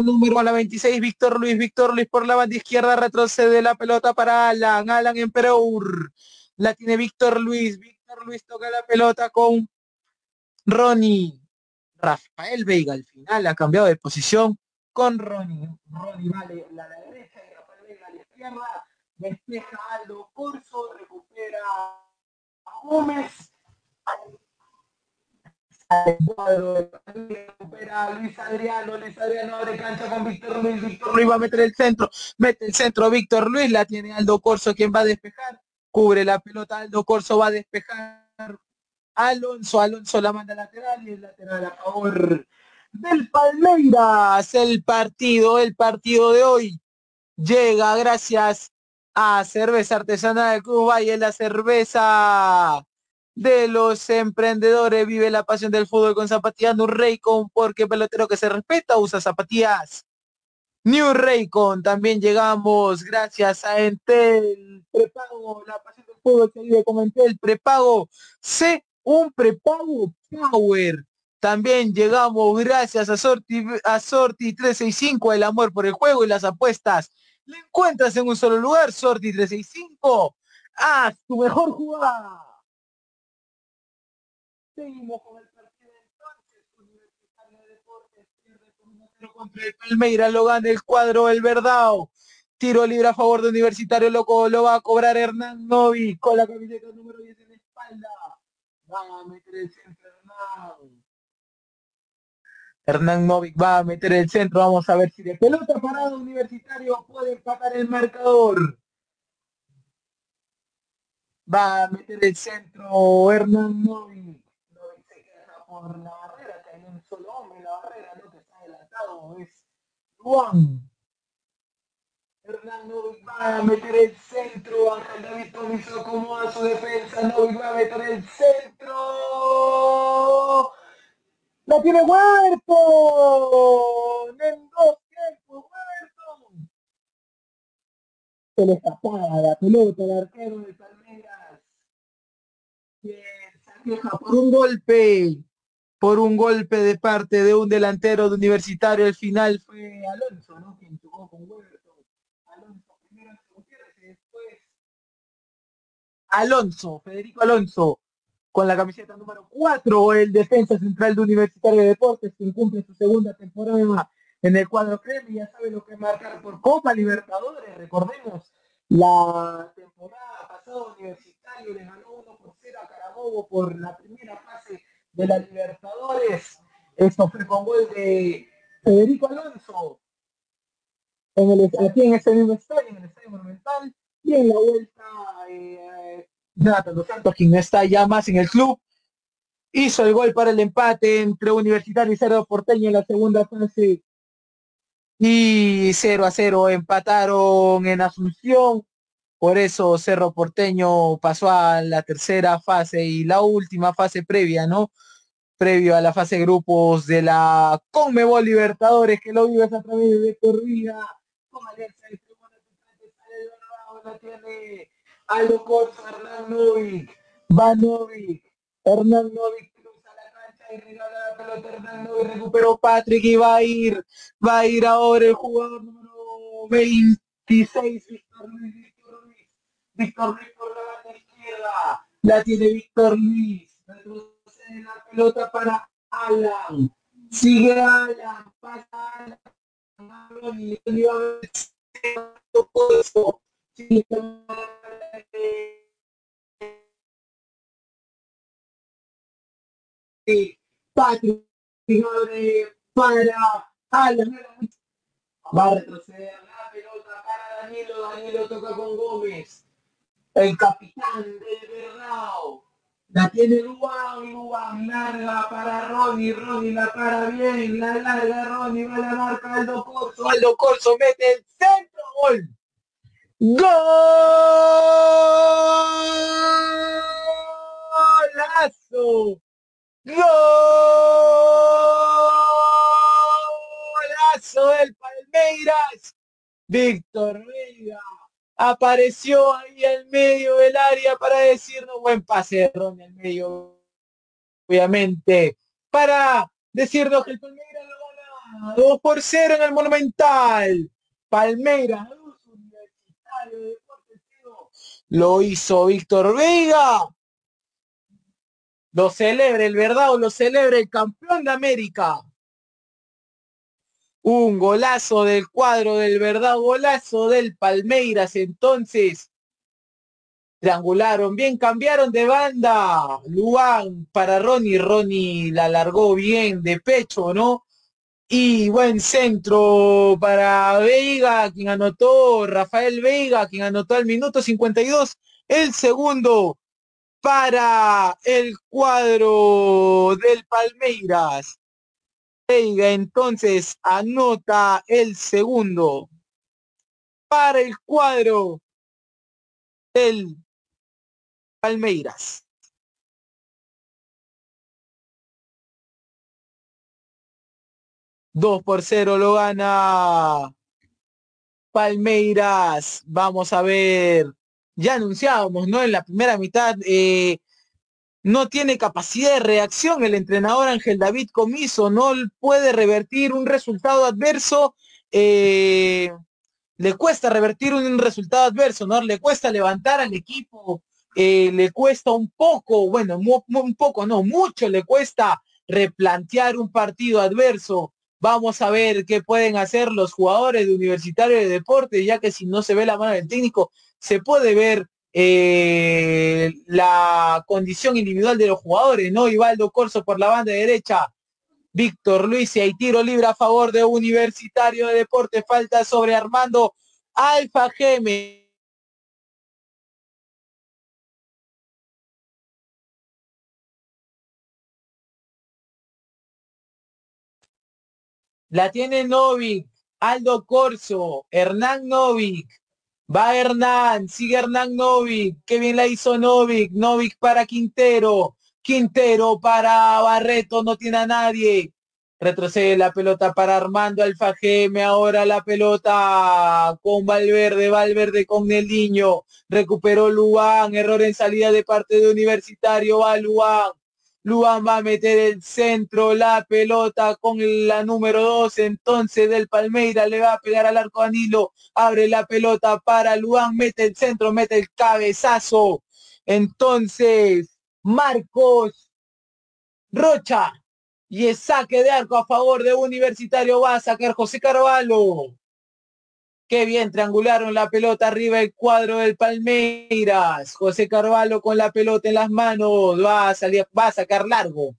Speaker 2: número a la 26, Víctor Luis, Víctor Luis por la banda izquierda, retrocede la pelota para Alan, Alan en Pereur, la tiene Víctor Luis, Víctor Luis toca la pelota con Ronnie, Rafael Veiga al final ha cambiado de posición con Ronnie, Ronnie vale la, la derecha y Rafael Veiga a la izquierda, despeja Aldo Corso, recupera a Gómez, recupera Luis Adriano, Luis Adriano abre cancha con Víctor Luis, Víctor Luis va a meter el centro, mete el centro Víctor Luis, la tiene Aldo Corso quien va a despejar, cubre la pelota, Aldo Corso va a despejar, Alonso, Alonso la manda lateral y el lateral a favor del Palmeiras, el partido, el partido de hoy llega gracias a Cerveza Artesana de Cuba y en la cerveza de los emprendedores. Vive la pasión del fútbol con zapatillas New Raycon, porque pelotero que se respeta usa zapatillas New Raycon. También llegamos gracias a Entel, prepago, la pasión del fútbol que vive con Entel, prepago, sé un prepago Power. También llegamos gracias a Sorti, a Sorti 365, el amor por el juego y las apuestas lo encuentras en un solo lugar, Sorti 365. Haz tu mejor jugada. Seguimos con el partido entonces. Universitario de Deportes pierde con 1-0 contra el Palmeiras. Lo gana el cuadro el Verdao. Tiro libre a favor de Universitario, loco, lo va a cobrar Hernán Novi con la camiseta número 10 en la espalda. Va a meter el centro Hernán. Hernán Novik va a meter el centro. Vamos a ver si de pelota parada universitario puede empatar el marcador. Va a meter el centro Hernán Novik. Por la barrera, que hay un solo hombre en la barrera, no que está adelantado, es Juan. Hernán Novik va a meter el centro, Ángel David Tomiso acomoda su defensa, Novik va a meter el centro. ¡La tiene Huerto! En dos tiempos, Huerto. Se le escapaba la pelota al arquero de Palmeiras. Quien se queja por un golpe, por un golpe de parte de un delantero de universitario. El final fue Alonso, ¿no? Quien jugó con Huerto. Alonso primero y después Alonso, Federico Alonso con la camiseta número 4, el defensa central de Universitario de Deportes, quien cumple su segunda temporada en el cuadro crema, ya sabe lo que marcar por Copa Libertadores, recordemos, la temporada pasada Universitario le ganó 1 por 0 a Carabobo por la primera fase de la Libertadores, esto fue con gol de Federico Alonso, en el, aquí en ese mismo estadio, en el Estadio Monumental, y en la vuelta eh, Dos Santos, quien no está ya más en el club, hizo el gol para el empate entre Universitario y Cerro Porteño en la segunda fase. Y 0 a 0 empataron en Asunción. Por eso Cerro Porteño pasó a la tercera fase y la última fase previa, ¿no? Previo a la fase grupos de la Conmebol Libertadores, que lo vives a través de Corrida. Con Alianza de la tiene Aldo Corso, Hernán Novik, va Novik, Hernán Novik cruza la cancha y regala la pelota, Hernán Novik recuperó Patrick y va a ir, va a ir ahora el jugador número 26, Víctor Luis, Víctor Luis, por la banda izquierda, la tiene Víctor Luis, retrocede la pelota para Alan, sigue Alan, pasa Alan, Patrick para Alan. Va a retroceder la pelota para Danilo. Danilo toca con Gómez. El capitán del Bernao. La tiene Luan, Luan larga para Ronnie, Ronnie la para bien, la larga Ronnie, va la marca Aldo Corso, Aldo Corso mete el centro, gol. ¡Golazo! ¡Golazo del Palmeiras! Víctor Vega apareció ahí en medio del área para decirnos buen pase de Ronnie al medio, obviamente, para decirnos que el Palmeiras lo gana 2 por 0 en el Monumental. Palmeiras, lo hizo Víctor Vega. Lo celebra el verdad o lo celebra el campeón de América. Un golazo del cuadro del verdad, golazo del Palmeiras. Entonces, triangularon bien, cambiaron de banda. Luan para Ronnie, Ronnie la largó bien de pecho, ¿no? Y buen centro para Veiga, quien anotó, Rafael Veiga, quien anotó al minuto 52. El segundo para el cuadro del Palmeiras. Veiga entonces anota el segundo para el cuadro del Palmeiras. 2 por 0 lo gana Palmeiras. Vamos a ver. Ya anunciábamos, ¿no? En la primera mitad eh, no tiene capacidad de reacción el entrenador Ángel David Comiso. No puede revertir un resultado adverso. Eh, le cuesta revertir un resultado adverso, ¿no? Le cuesta levantar al equipo. Eh, le cuesta un poco, bueno, un poco, no, mucho le cuesta replantear un partido adverso. Vamos a ver qué pueden hacer los jugadores de Universitario de Deportes, ya que si no se ve la mano del técnico, se puede ver eh, la condición individual de los jugadores, ¿no? Ivaldo Corso por la banda derecha, Víctor Luis y hay tiro libre a favor de Universitario de Deportes, falta sobre Armando Alfa Geme. La tiene Novik, Aldo Corso, Hernán Novik. Va Hernán, sigue Hernán Novik. Qué bien la hizo Novik. Novik para Quintero. Quintero para Barreto, no tiene a nadie. Retrocede la pelota para Armando Alfajeme. Ahora la pelota con Valverde. Valverde con el niño. Recuperó Luan. Error en salida de parte de Universitario. Va Luan. Luan va a meter el centro, la pelota con la número 2, entonces del Palmeira le va a pegar al arco Danilo, abre la pelota para Luan, mete el centro, mete el cabezazo. Entonces, Marcos Rocha y el saque de arco a favor de Universitario va a sacar José Carvalho. Qué bien triangularon la pelota arriba el cuadro del Palmeiras. José Carvalho con la pelota en las manos. Va a salir, va a sacar largo.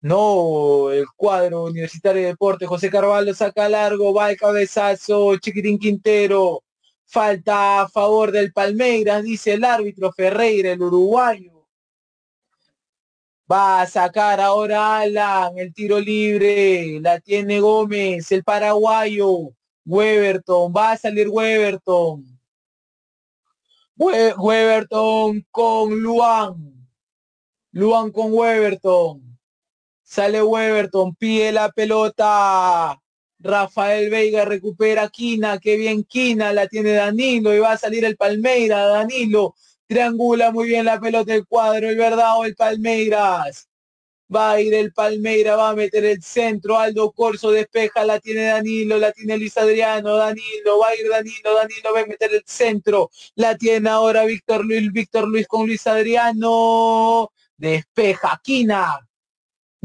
Speaker 2: No, el cuadro Universitario de Deportes. José Carvalho saca largo, va el cabezazo, Chiquitín Quintero. Falta a favor del Palmeiras, dice el árbitro Ferreira, el uruguayo. Va a sacar ahora Alan, el tiro libre, la tiene Gómez, el paraguayo. Weberton, va a salir Weberton. Weberton con Luan. Luan con Weberton. Sale Weberton, pide la pelota. Rafael Veiga recupera Quina, qué bien Quina, la tiene Danilo y va a salir el Palmeira, Danilo triangula muy bien la pelota del cuadro, el verdad o el Palmeiras. Va a ir el Palmeira, va a meter el centro. Aldo Corso despeja, la tiene Danilo, la tiene Luis Adriano, Danilo, va a ir Danilo, Danilo va a meter el centro. La tiene ahora Víctor Luis, Víctor Luis con Luis Adriano. Despeja, Quina.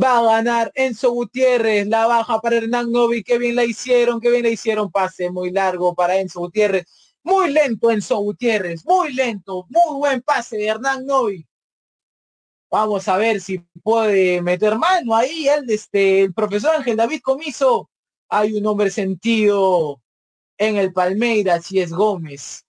Speaker 2: Va a ganar Enzo Gutiérrez, la baja para Hernán Novi, qué bien la hicieron, qué bien la hicieron, pase muy largo para Enzo Gutiérrez, muy lento Enzo Gutiérrez, muy lento, muy buen pase de Hernán Novi, Vamos a ver si puede meter mano ahí. El, este, el profesor Ángel David Comiso. Hay un hombre sentido en el Palmeiras y es Gómez.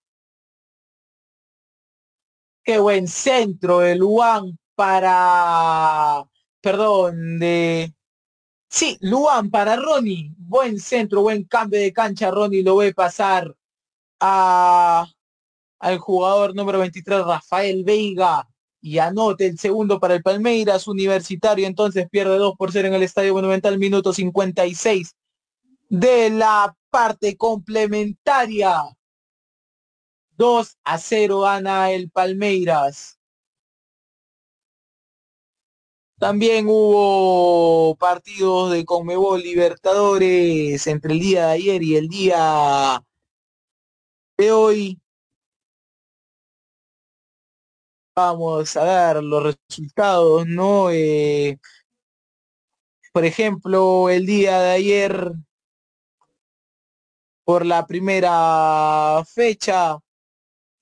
Speaker 2: Qué buen centro de Luan para, perdón, de, sí, Luan para Ronnie. Buen centro, buen cambio de cancha. Ronnie lo ve pasar a, al jugador número 23, Rafael Veiga y anote el segundo para el Palmeiras Universitario, entonces pierde 2 por 0 en el Estadio Monumental, minuto 56 de la parte complementaria. 2 a 0 gana el Palmeiras. También hubo partidos de Conmebol Libertadores entre el día de ayer y el día de hoy. Vamos a ver los resultados, ¿no? Eh, por ejemplo, el día de ayer, por la primera fecha,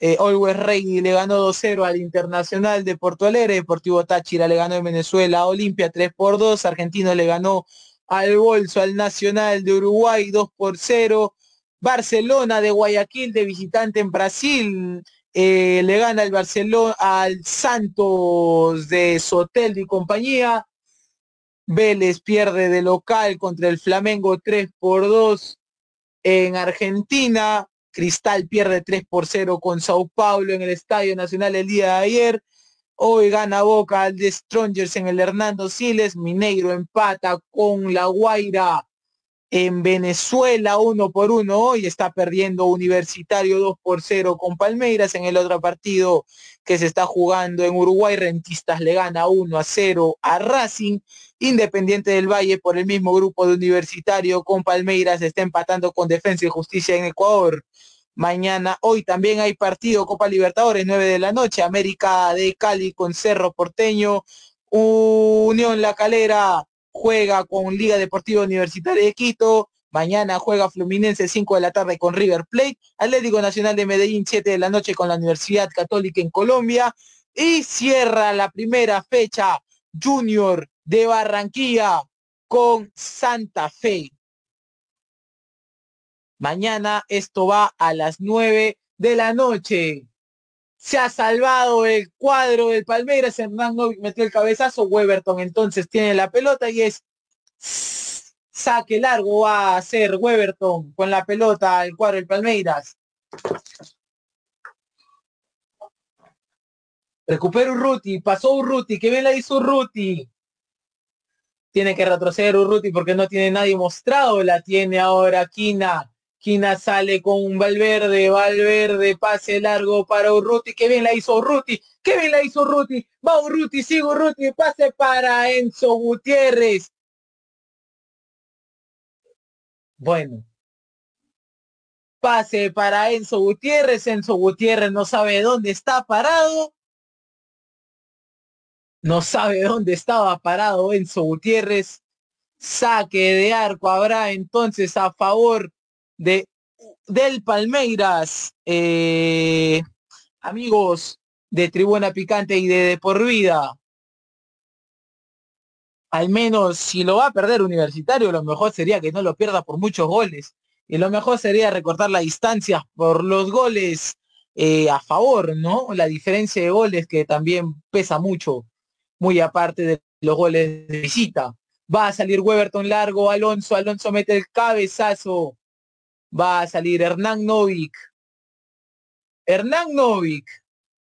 Speaker 2: eh, Always Ready le ganó 2-0 al Internacional de Porto Alegre, Deportivo Táchira le ganó en Venezuela, Olimpia 3 por 2, Argentino le ganó al Bolso, al Nacional de Uruguay 2 por 0, Barcelona de Guayaquil de visitante en Brasil eh, le gana el Barcelona al Santos de Sotel y compañía, Vélez pierde de local contra el Flamengo 3 por 2 en Argentina, Cristal pierde 3 por 0 con Sao Paulo en el Estadio Nacional el día de ayer. Hoy gana Boca al de Strongers en el Hernando Siles. Mineiro empata con La Guaira en Venezuela uno por uno hoy está perdiendo Universitario 2 por 0 con Palmeiras en el otro partido que se está jugando en Uruguay. Rentistas le gana 1 a 0 a Racing. Independiente del Valle por el mismo grupo de Universitario con Palmeiras está empatando con Defensa y Justicia en Ecuador. Mañana hoy también hay partido Copa Libertadores 9 de la noche. América de Cali con Cerro Porteño. Unión La Calera juega con Liga Deportiva Universitaria de Quito, mañana juega Fluminense 5 de la tarde con River Plate, Atlético Nacional de Medellín 7 de la noche con la Universidad Católica en Colombia. Y cierra la primera fecha Junior de Barranquilla con Santa Fe. Mañana esto va a las 9 de la noche se ha salvado el cuadro del Palmeiras, Hernando metió el cabezazo, Weberton entonces tiene la pelota y es saque largo va a hacer Weberton con la pelota el cuadro del Palmeiras. Recupera Urruti, pasó Urruti, que bien la hizo Urruti. Tiene que retroceder Urruti porque no tiene nadie mostrado, la tiene ahora Quina Quina sale con Valverde, Valverde, pase largo para Urruti, que bien la hizo Urruti, que bien la hizo Urruti, va Urruti, sigue Urruti, pase para Enzo Gutiérrez. Bueno, pase para Enzo Gutiérrez, Enzo Gutiérrez no sabe dónde está parado, no sabe dónde estaba parado Enzo Gutiérrez, saque de arco habrá entonces a favor de, del Palmeiras, eh, amigos de Tribuna Picante y de, de Por Vida. Al menos si lo va a perder Universitario, lo mejor sería que no lo pierda por muchos goles. Y lo mejor sería recortar la distancia por los goles eh, a favor, ¿no? La diferencia de goles que también pesa mucho, muy aparte de los goles de visita. Va a salir Weberton largo, Alonso, Alonso mete el cabezazo va a salir Hernán Novik. Hernán Novik.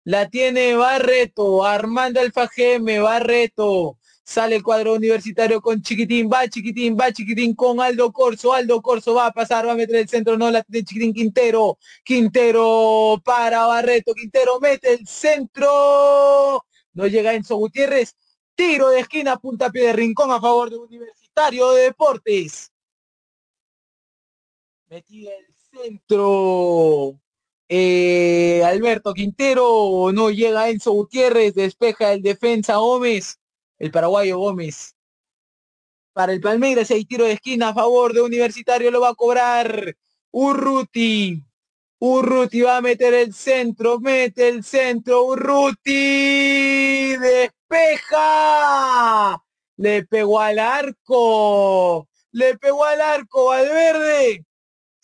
Speaker 2: La tiene Barreto, Armando Alfajeme, Barreto. Sale el cuadro universitario con Chiquitín, va Chiquitín, va Chiquitín con Aldo Corso, Aldo Corso va a pasar, va a meter el centro, no la tiene Chiquitín Quintero, Quintero para Barreto, Quintero mete el centro, no llega Enzo Gutiérrez, tiro de esquina, punta pie de rincón a favor de Universitario de Deportes metía el centro eh, Alberto Quintero, no llega Enzo Gutiérrez, despeja el defensa Gómez, el paraguayo Gómez. Para el Palmeiras hay tiro de esquina a favor de Universitario, lo va a cobrar Urruti. Urruti va a meter el centro, mete el centro, Urruti, despeja. Le pegó al arco, le pegó al arco Valverde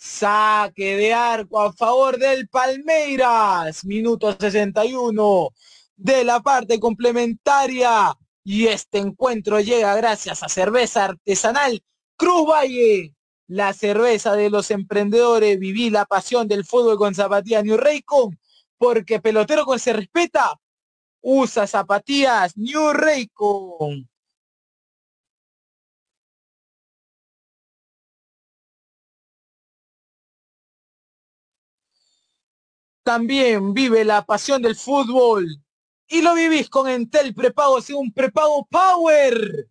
Speaker 2: Saque de arco a favor del Palmeiras. Minuto 61 de la parte complementaria. Y este encuentro llega gracias a cerveza artesanal Cruz Valle. La cerveza de los emprendedores. Viví la pasión del fútbol con zapatillas New Raycon. Porque pelotero con se respeta. Usa zapatillas New Raycon. También vive la pasión del fútbol y lo vivís con Entel Prepago, sin un prepago Power.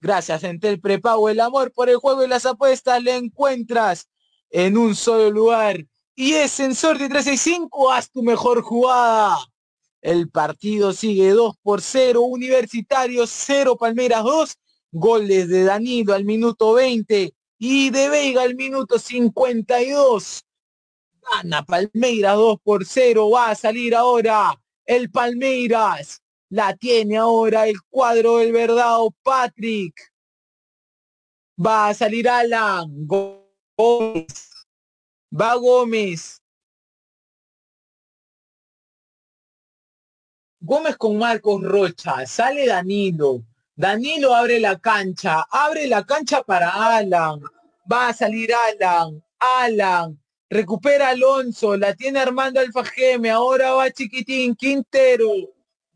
Speaker 2: Gracias Entel Prepago, el amor por el juego y las apuestas le encuentras en un solo lugar. Y es sensor de 365, haz tu mejor jugada. El partido sigue 2 por 0, Universitario 0, Palmeiras 2, goles de Danilo al minuto 20 y de Veiga al minuto 52. Gana Palmeiras 2 por 0, va a salir ahora el Palmeiras. La tiene ahora el cuadro del verdado Patrick. Va a salir Alan Gómez. Va Gómez. Gómez con Marcos Rocha. Sale Danilo. Danilo abre la cancha. Abre la cancha para Alan. Va a salir Alan. Alan. Recupera Alonso. La tiene Armando Alfajeme. Ahora va Chiquitín. Quintero.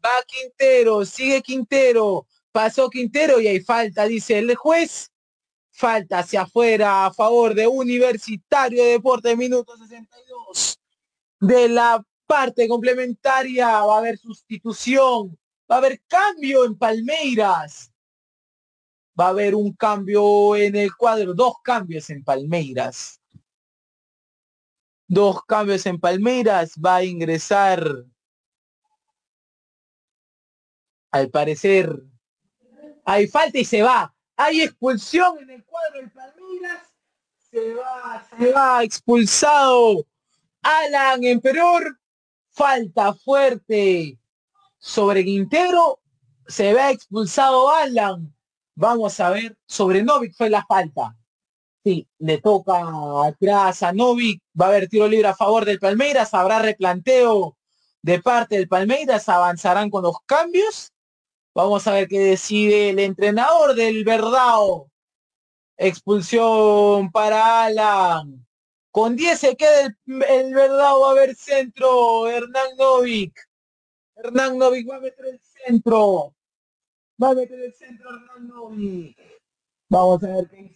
Speaker 2: Va Quintero. Sigue Quintero. Pasó Quintero y hay falta, dice el juez. Falta hacia afuera a favor de Universitario de Deporte, minuto 62. De la parte complementaria va a haber sustitución, va a haber cambio en Palmeiras. Va a haber un cambio en el cuadro, dos cambios en Palmeiras. Dos cambios en Palmeiras, va a ingresar, al parecer, hay falta y se va. Hay expulsión en el cuadro del Palmeiras. Se va, se va expulsado Alan Emperor. Falta fuerte sobre Quintero. Se ve expulsado Alan. Vamos a ver, sobre Novik fue la falta. Sí, le toca atrás a Novik. Va a haber tiro libre a favor del Palmeiras. Habrá replanteo de parte del Palmeiras. Avanzarán con los cambios. Vamos a ver qué decide el entrenador del Verdao. Expulsión para Alan. Con 10 se queda el, el. Va a haber centro. Hernán Novik. Hernán Novik va a meter el centro. Va a meter el centro Hernán Novik. Vamos a ver qué.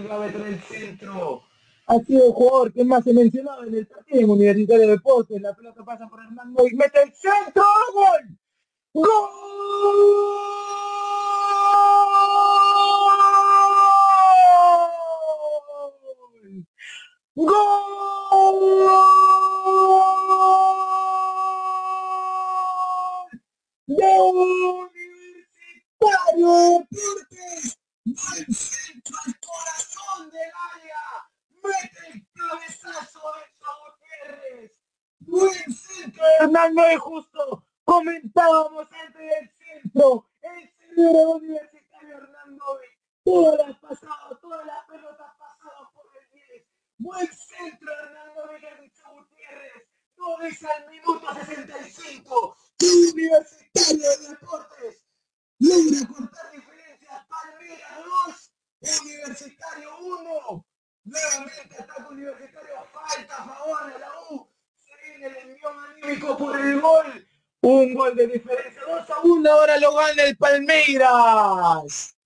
Speaker 2: Meter el centro. Ha sido el jugador que más se mencionaba en el partido Universitario de Deportes. La pelota pasa por Hernán Novik. Mete el centro. ¡Gol! ¡Gol! ¡Gol! ¡De Universitario Deportes! ¡Buen centro al corazón del área! ¡Mete el cabezazo de Gutiérrez! ¡Buen centro Hernán no es justo! Comentábamos antes del centro, el seguro universitario Hernando todas las pasadas, todas las pelotas pasadas por el 10. Buen centro Hernando Villavicho Gutiérrez, no es al minuto 65. Universitario de Deportes logra cortar diferencias. Palmeiras 2, Universitario 1. Nuevamente ataque universitario, falta a favor de la U. Se viene el envión anímico por el gol. Un gol de diferencia, 2 a 1, ahora lo gana el Palmeiras.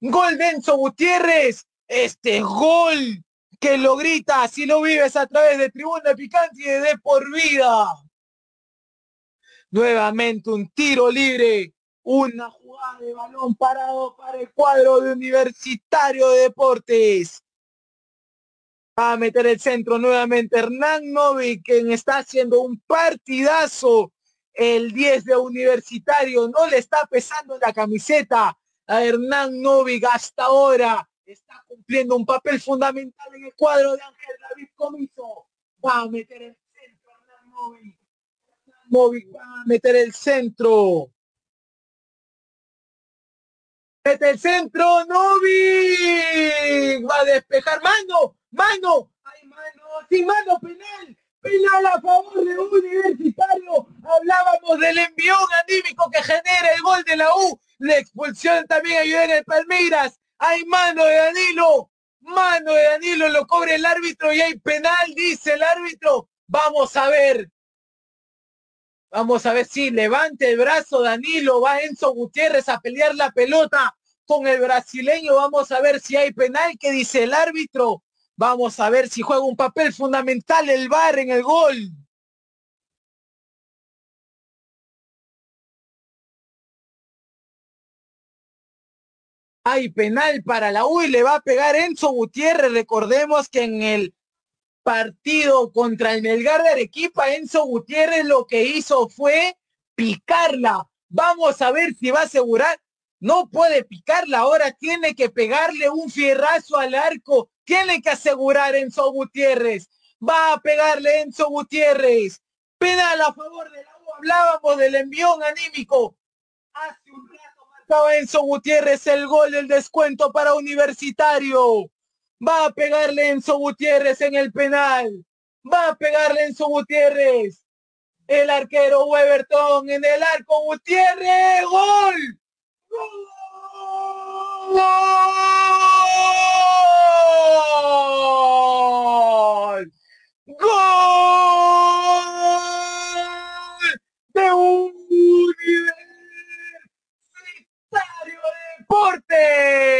Speaker 2: Gol de Enzo Gutiérrez, este gol que lo grita si lo vives a través de Tribuna Picante y de, por Vida. Nuevamente un tiro libre, una jugada de balón parado para el cuadro de Universitario de Deportes. Va a meter el centro nuevamente Hernán Novi, quien está haciendo un partidazo el 10 de Universitario, no le está pesando la camiseta a Hernán Novik hasta ahora. Está cumpliendo un papel fundamental en el cuadro de Ángel David Comiso. Va a meter el centro Hernán Novik. Novik va a meter el centro. Mete el centro, Novik. Va a despejar. Mano, mano. Ay, mano, sin mano penal. Penal a favor de Universitario. Hablábamos del envión anímico que genera el gol de la U. La expulsión también ayuda en el Palmeiras. Hay mano de Danilo. Mano de Danilo lo cobre el árbitro y hay penal, dice el árbitro. Vamos a ver. Vamos a ver si sí, levante el brazo Danilo, va Enzo Gutiérrez a pelear la pelota con el brasileño. Vamos a ver si hay penal que dice el árbitro. Vamos a ver si juega un papel fundamental el VAR en el gol. Hay penal para la U y le va a pegar Enzo Gutiérrez. Recordemos que en el partido contra el Melgar de Arequipa, Enzo Gutiérrez lo que hizo fue picarla. Vamos a ver si va a asegurar. No puede picarla, ahora tiene que pegarle un fierrazo al arco. Tiene que asegurar Enzo Gutiérrez. Va a pegarle Enzo Gutiérrez. Penal a favor de la U. Hablábamos del envión anímico. Hace un rato marcaba Enzo Gutiérrez el gol del descuento para Universitario. Va a pegarle Enzo Gutiérrez en el penal. Va a pegarle Enzo Gutiérrez. El arquero Weberton en el arco Gutiérrez. ¡Gol! ¡Gol! ¡Gol! De Universitario Deportes.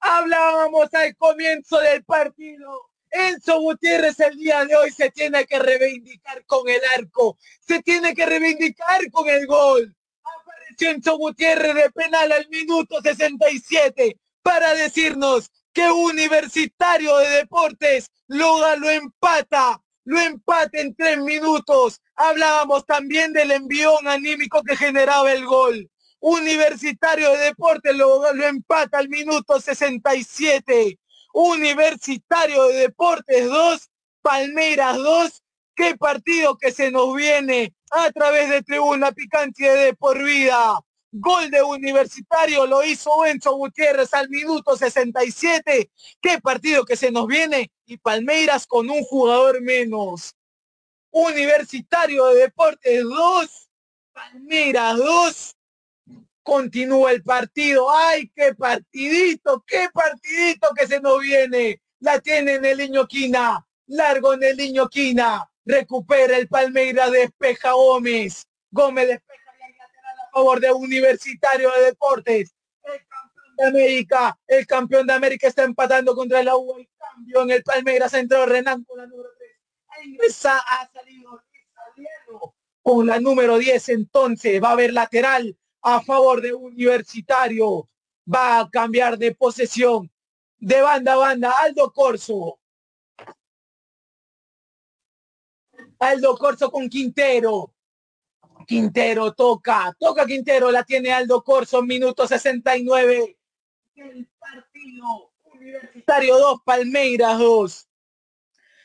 Speaker 2: Hablábamos al comienzo del partido. Enzo Gutiérrez el día de hoy se tiene que reivindicar con el arco, se tiene que reivindicar con el gol. Apareció Enzo Gutiérrez de penal al minuto 67 para decirnos que Universitario de Deportes lo, lo empata, lo empata en tres minutos. Hablábamos también del envión anímico que generaba el gol. Universitario de Deportes lo, empata al minuto 67. Universitario de Deportes 2, Palmeiras 2. Qué partido que se nos viene a través de Tribuna Picante de por vida. Gol de Universitario lo hizo Enzo Gutiérrez al minuto 67. Qué partido que se nos viene y Palmeiras con un jugador menos. Universitario de Deportes 2, Palmeiras 2, continúa el partido. ¡Ay, qué partidito! ¡Qué partidito que se nos viene! La tiene en el niño Quina. Largo en el niño Quina. Recupera el Palmeira, despeja Gómez. Gómez despeja y lateral a favor de Universitario de Deportes. El campeón de América. El campeón de América está empatando contra la U. El cambio en el Palmeiras entró Renan con la número 3. Ingresa, ha salido con la número 10. Entonces va a haber lateral a favor de Universitario. Va a cambiar de posesión. De banda a banda, Aldo Corso. Aldo Corso con Quintero. Quintero toca, toca Quintero, la tiene Aldo Corso, minuto 69. El partido Universitario 2, Palmeiras 2.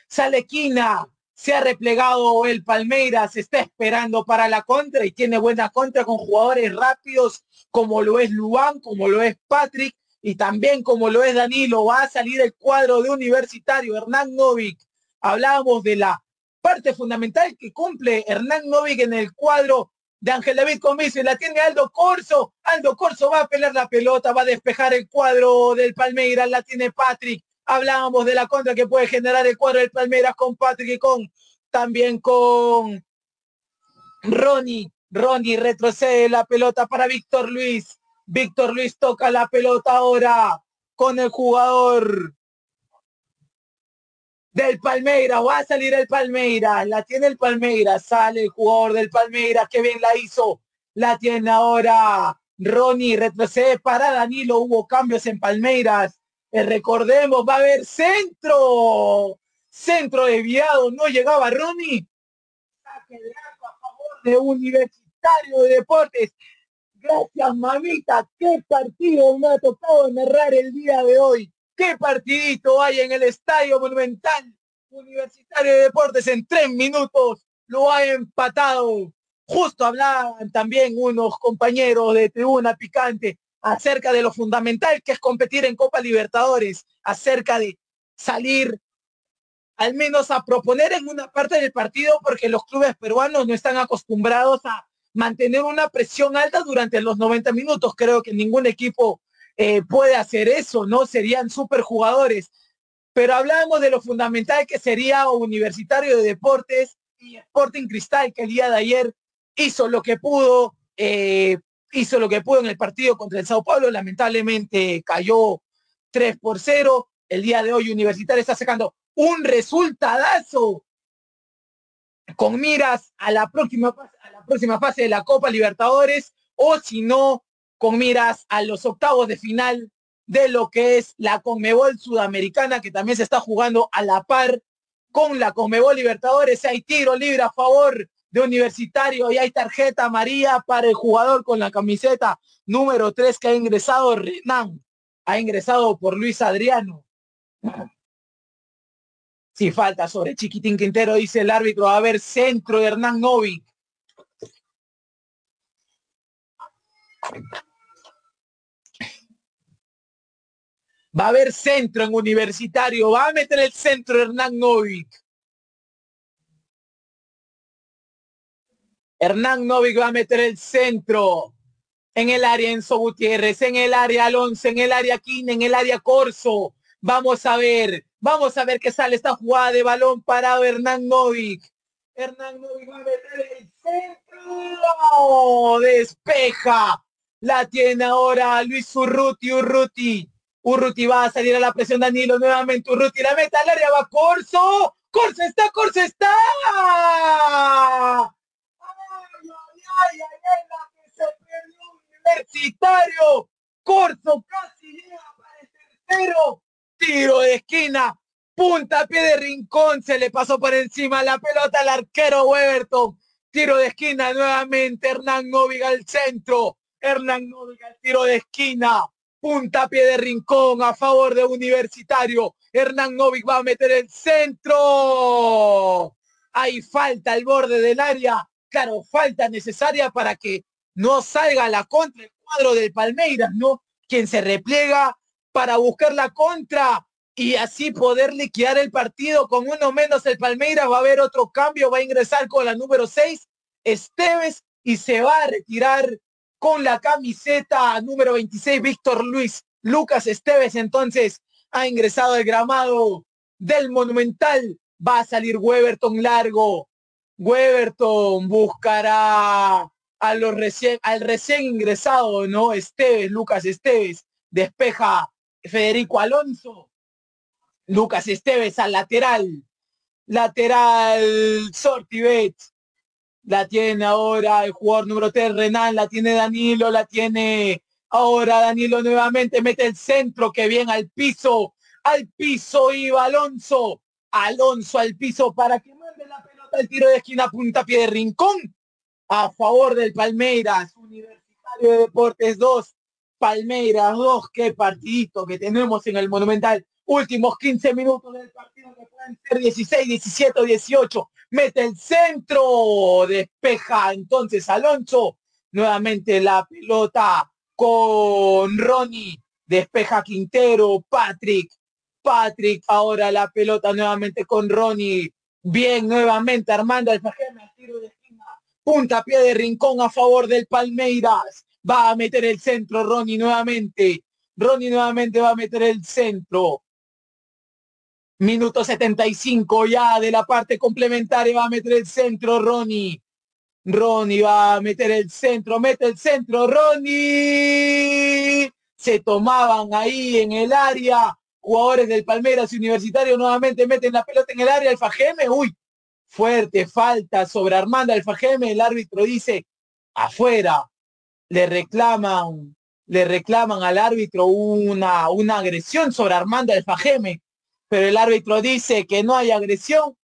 Speaker 2: Salequina, se ha replegado el Palmeiras, está esperando para la contra y tiene buena contra con jugadores rápidos como lo es Luan, como lo es Patrick y también como lo es Danilo. Va a salir el cuadro de Universitario, Hernán Novik. Hablábamos de la parte fundamental que cumple Hernán Novik en el cuadro de Ángel David Comiso y la tiene Aldo Corso. Aldo Corso va a pelear la pelota, va a despejar el cuadro del Palmeiras, la tiene Patrick. Hablábamos de la contra que puede generar el cuadro del Palmeiras con Patrick y con también con Ronnie. Ronnie retrocede la pelota para Víctor Luis. Víctor Luis toca la pelota ahora con el jugador del Palmeiras. Va a salir el Palmeiras. La tiene el Palmeiras. Sale el jugador del Palmeiras. Que bien la hizo. La tiene ahora Ronnie. Retrocede para Danilo. Hubo cambios en Palmeiras. Eh, recordemos, va a haber centro. Centro desviado. No llegaba Ronnie. A favor de Universitario de Deportes. Gracias, mamita. Qué partido me ha tocado narrar el día de hoy. Qué partidito hay en el Estadio Monumental Universitario de Deportes en tres minutos. Lo ha empatado. Justo hablaban también unos compañeros de tribuna picante acerca de lo fundamental que es competir en Copa Libertadores, acerca de salir al menos a proponer en una parte del partido porque los clubes peruanos no están acostumbrados a mantener una presión alta durante los 90 minutos. Creo que ningún equipo eh, puede hacer eso, ¿no? Serían superjugadores. Pero hablamos de lo fundamental que sería Universitario de Deportes y Sporting Cristal, que el día de ayer hizo lo que pudo, eh, hizo lo que pudo en el partido contra el Sao Paulo, lamentablemente cayó 3 por 0. El día de hoy Universitario está sacando un resultadazo con miras a la próxima, a la próxima fase de la Copa Libertadores o si no, con miras a los octavos de final de lo que es la Conmebol Sudamericana, que también se está jugando a la par con la Conmebol Libertadores. Hay tiro libre a favor de Universitario y hay tarjeta amarilla para el jugador con la camiseta número 3 que ha ingresado Renan. Ha ingresado por Luis Adriano. Si falta sobre Chiquitín Quintero, dice el árbitro. Va a haber centro de Hernán Novik. Va a haber centro en universitario. Va a meter el centro Hernán Novik. Hernán Novik va a meter el centro en el área Enzo Gutiérrez, en el área Alonso, en el área Quine, en el área Corso. Vamos a ver, vamos a ver qué sale esta jugada de balón parado Hernán Novik. Hernán Novik va a meter el centro. Despeja. La tiene ahora Luis Urruti, Urruti. Urruti va a salir a la presión Danilo nuevamente. Urruti la meta al área va Corso. Corso está, Corso está. Que se perdió Universitario. Corso casi llega para el tercero. Tiro de esquina. Punta pie de rincón. Se le pasó por encima la pelota al arquero Weberton. Tiro de esquina nuevamente. Hernán Noviga al centro. Hernán Noviga al tiro de esquina punta pie de rincón a favor de Universitario. Hernán Novik va a meter el centro. Hay falta al borde del área. Claro, falta necesaria para que no salga la contra el cuadro del Palmeiras, ¿no? Quien se repliega para buscar la contra y así poder liquidar el partido con uno menos el Palmeiras. Va a haber otro cambio, va a ingresar con la número 6, Esteves, y se va a retirar con la camiseta número 26, Víctor Luis Lucas Esteves, entonces ha ingresado al gramado del Monumental. Va a salir Weberton largo. Weberton buscará a los recién, al recién ingresado, ¿no? Esteves, Lucas Esteves. Despeja Federico Alonso. Lucas Esteves al lateral. Lateral Sortibet la tiene ahora el jugador número 3, Renan, la tiene Danilo, la tiene ahora Danilo nuevamente, mete el centro, que bien al piso, al piso iba Alonso, Alonso al piso para que el tiro de esquina punta pie de rincón. A favor del Palmeiras, Universitario de Deportes 2, Palmeiras 2, qué partidito que tenemos en el Monumental, últimos 15 minutos del partido que pueden ser 16, 17 o 18 mete el centro, despeja entonces Alonso, nuevamente la pelota con Ronnie, despeja Quintero, Patrick, Patrick, ahora la pelota nuevamente con Ronnie, bien nuevamente Armando Alfajeme, tiro de esquina, punta pie de rincón a favor del Palmeiras, va a meter el centro Ronnie nuevamente, Ronnie nuevamente va a meter el centro, Minuto 75 ya de la parte complementaria. Va a meter el centro Ronnie. Ronnie va a meter el centro. Mete el centro Ronnie. Se tomaban ahí en el área. Jugadores del Palmeras Universitario nuevamente meten la pelota en el área. El Fajeme. Uy. Fuerte falta sobre Armando Alfajeme. El árbitro dice afuera. Le reclaman, le reclaman al árbitro una, una agresión sobre Armando Alfajeme pero el árbitro dice que no hay agresión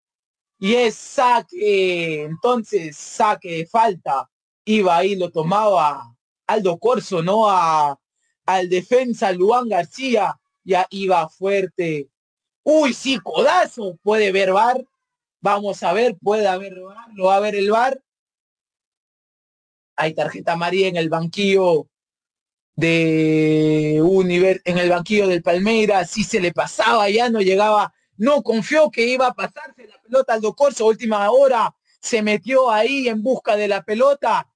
Speaker 2: y es saque, entonces saque de falta. Iba ahí, lo tomaba Aldo Corso, ¿no? A, al defensa Luan García, ya iba fuerte. Uy, sí, codazo, puede ver VAR. Vamos a ver, puede haber VAR, lo va a ver el VAR. Hay tarjeta María en el banquillo de Univer en el banquillo del Palmeiras, si se le pasaba, ya no llegaba, no confió que iba a pasarse la pelota al Corso, última hora, se metió ahí en busca de la pelota,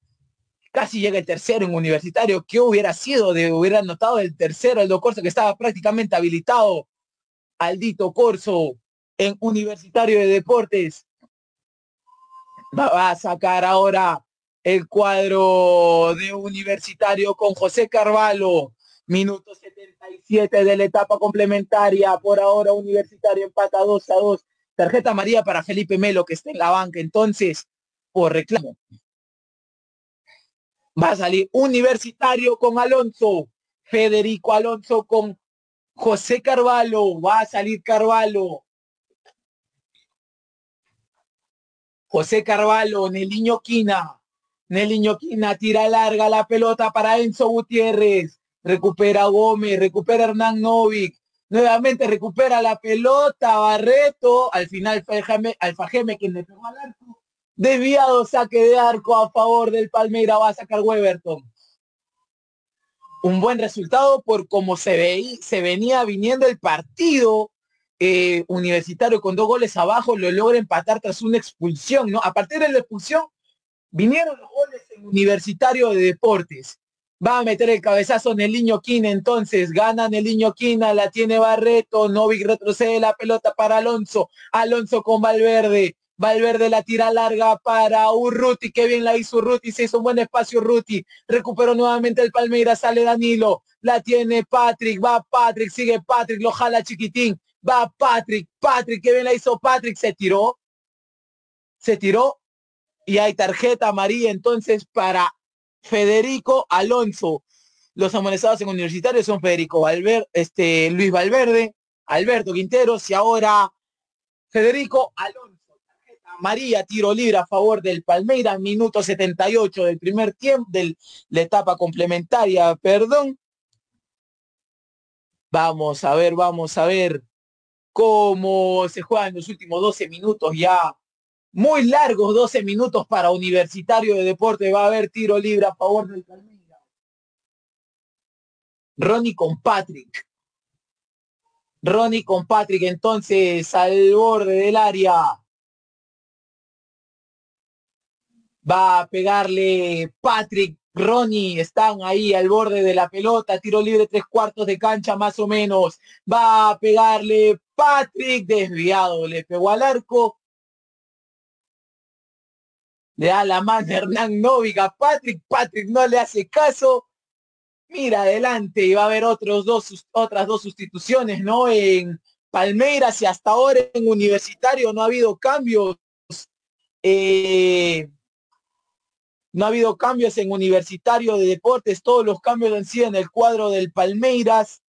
Speaker 2: casi llega el tercero en universitario, ¿qué hubiera sido de hubiera anotado el tercero el Corso que estaba prácticamente habilitado? Aldito Corso en Universitario de Deportes. Va a sacar ahora el cuadro de Universitario con José Carvalho. Minuto 77 de la etapa complementaria. Por ahora Universitario empata 2 a 2. Tarjeta María para Felipe Melo que está en la banca entonces por reclamo. Va a salir Universitario con Alonso. Federico Alonso con José Carvalho. Va a salir Carvalho. José Carvalho, Neliño Quina. Neliño Quina tira larga la pelota para Enzo Gutiérrez. Recupera Gómez, recupera Hernán Novik. Nuevamente recupera la pelota Barreto. Al final Alfajeme quien le pegó al arco. Desviado saque de arco a favor del Palmeira. Va a sacar Weberton. Un buen resultado por cómo se, ve, se venía viniendo el partido eh, universitario con dos goles abajo. Lo logra empatar tras una expulsión. ¿no? A partir de la expulsión vinieron los goles en Universitario de Deportes va a meter el cabezazo en el niño Quina, entonces gana el niño Quina, la tiene Barreto, Novik retrocede la pelota para Alonso, Alonso con Valverde, Valverde la tira larga para Urruti, que bien la hizo Urruti, se hizo un buen espacio Urruti, recuperó nuevamente el Palmeiras, sale Danilo, la tiene Patrick, va Patrick, sigue Patrick, lo jala chiquitín, va Patrick, Patrick, que bien la hizo Patrick, se tiró, se tiró y hay tarjeta amarilla entonces para Federico Alonso. Los amonestados en universitarios son Federico Valverde, este, Luis Valverde, Alberto Quinteros y ahora Federico Alonso. María, tiro libre a favor del Palmeiras, minuto 78 del primer tiempo, de la etapa complementaria, perdón. Vamos a ver, vamos a ver cómo se juegan los últimos 12 minutos ya muy largos 12 minutos para Universitario de Deporte. Va a haber tiro libre a favor del Palmeiras. Ronnie con Patrick. Ronnie con Patrick entonces al borde del área. Va a pegarle Patrick, Ronnie, están ahí al borde de la pelota, tiro libre tres cuartos de cancha más o menos. Va a pegarle Patrick, desviado, le pegó al arco le da la mano Hernán Novik a Patrick, Patrick no le hace caso, mira adelante y va a haber otros dos, otras dos sustituciones, ¿no? En Palmeiras y hasta ahora en Universitario no ha habido cambios. Eh, no ha habido cambios en Universitario de Deportes, todos los cambios han sido en el cuadro del Palmeiras,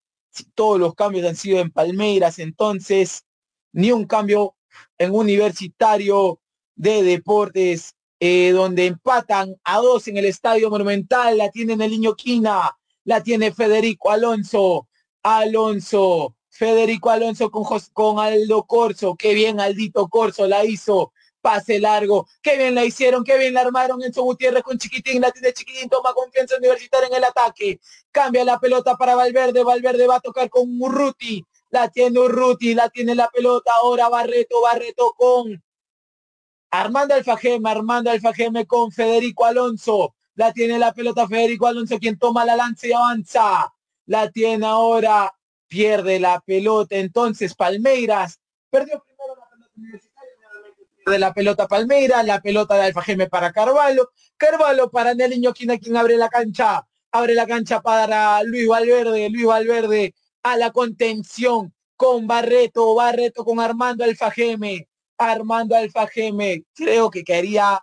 Speaker 2: todos los cambios han sido en Palmeiras, entonces ni un cambio en Universitario de Deportes eh, donde empatan a dos en el Estadio Monumental, la tiene el niño Quina, la tiene Federico Alonso, Alonso, Federico Alonso con, con Aldo Corso, qué bien Aldito Corso la hizo, pase largo, qué bien la hicieron, qué bien la armaron en su Gutiérrez con Chiquitín, la tiene Chiquitín, toma confianza universitaria en el ataque, cambia la pelota para Valverde, Valverde va a tocar con Urruti, la tiene Urruti, la tiene la pelota ahora Barreto, Barreto con Armando Alfajeme, Armando Alfajeme con Federico Alonso. La tiene la pelota Federico Alonso, quien toma la lanza y avanza. La tiene ahora, pierde la pelota. Entonces Palmeiras perdió primero la pelota de la pelota Palmeiras, la pelota de Alfajeme para Carvalho. Carvalho para Neliño, quien, quien abre la cancha. Abre la cancha para Luis Valverde, Luis Valverde a la contención con Barreto, Barreto con Armando Alfajeme. Armando Alfa Geme. Creo que quería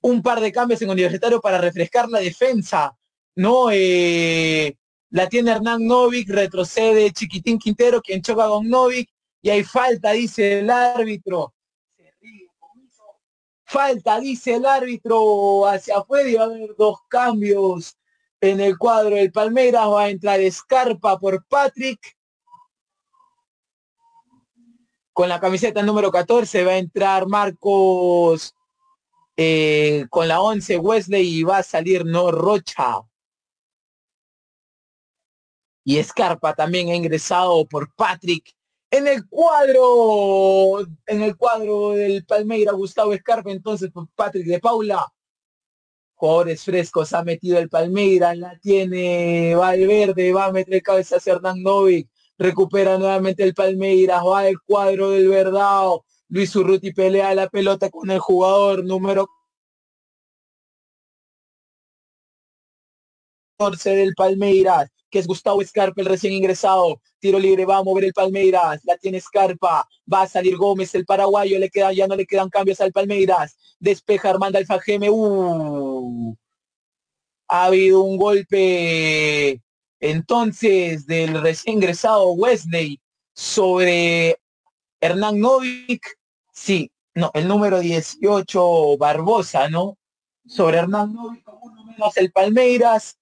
Speaker 2: un par de cambios en Universitario para refrescar la defensa. ¿no? Eh, la tiene Hernán Novik, retrocede Chiquitín Quintero, quien choca con Novik, y hay falta, dice el árbitro. Falta, dice el árbitro, hacia afuera y va a haber dos cambios en el cuadro del Palmeiras. Va a entrar Escarpa por Patrick con la camiseta número 14 va a entrar Marcos eh, con la 11 Wesley y va a salir No Rocha. Y Escarpa también ha ingresado por Patrick en el cuadro, en el cuadro del Palmeira, Gustavo Escarpa, entonces por Patrick de Paula. Jugadores frescos ha metido el Palmeira, la tiene Valverde, va a meter cabeza a Hernán Novik recupera nuevamente el Palmeiras, va el cuadro del Verdao, Luis Urruti pelea la pelota con el jugador número 14 del Palmeiras, que es Gustavo Escarpa, el recién ingresado. Tiro libre, va a mover el Palmeiras, la tiene Escarpa, va a salir Gómez, el paraguayo, le queda, ya no le quedan cambios al Palmeiras. Despeja Armando Alfajeme, uh, ha habido un golpe entonces del recién ingresado Wesley sobre Hernán Novik, sí, no, el número 18 Barbosa, ¿no? Sobre Hernán Novik, uno el Palmeiras,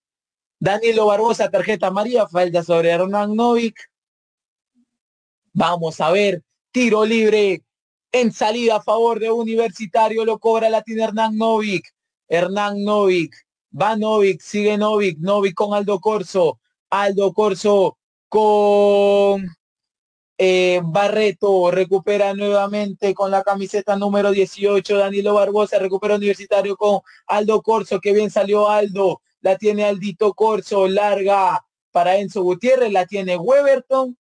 Speaker 2: Danilo Barbosa, tarjeta María, falta sobre Hernán Novik. Vamos a ver, tiro libre en salida a favor de Universitario, lo cobra Latin Hernán Novik. Hernán Novik, va Novik, sigue Novik, Novik con Aldo Corso, Aldo Corso con eh, Barreto, recupera nuevamente con la camiseta número 18, Danilo Barbosa, recupera Universitario con Aldo Corso, que bien salió Aldo, la tiene Aldito Corso, larga para Enzo Gutiérrez, la tiene Weberton,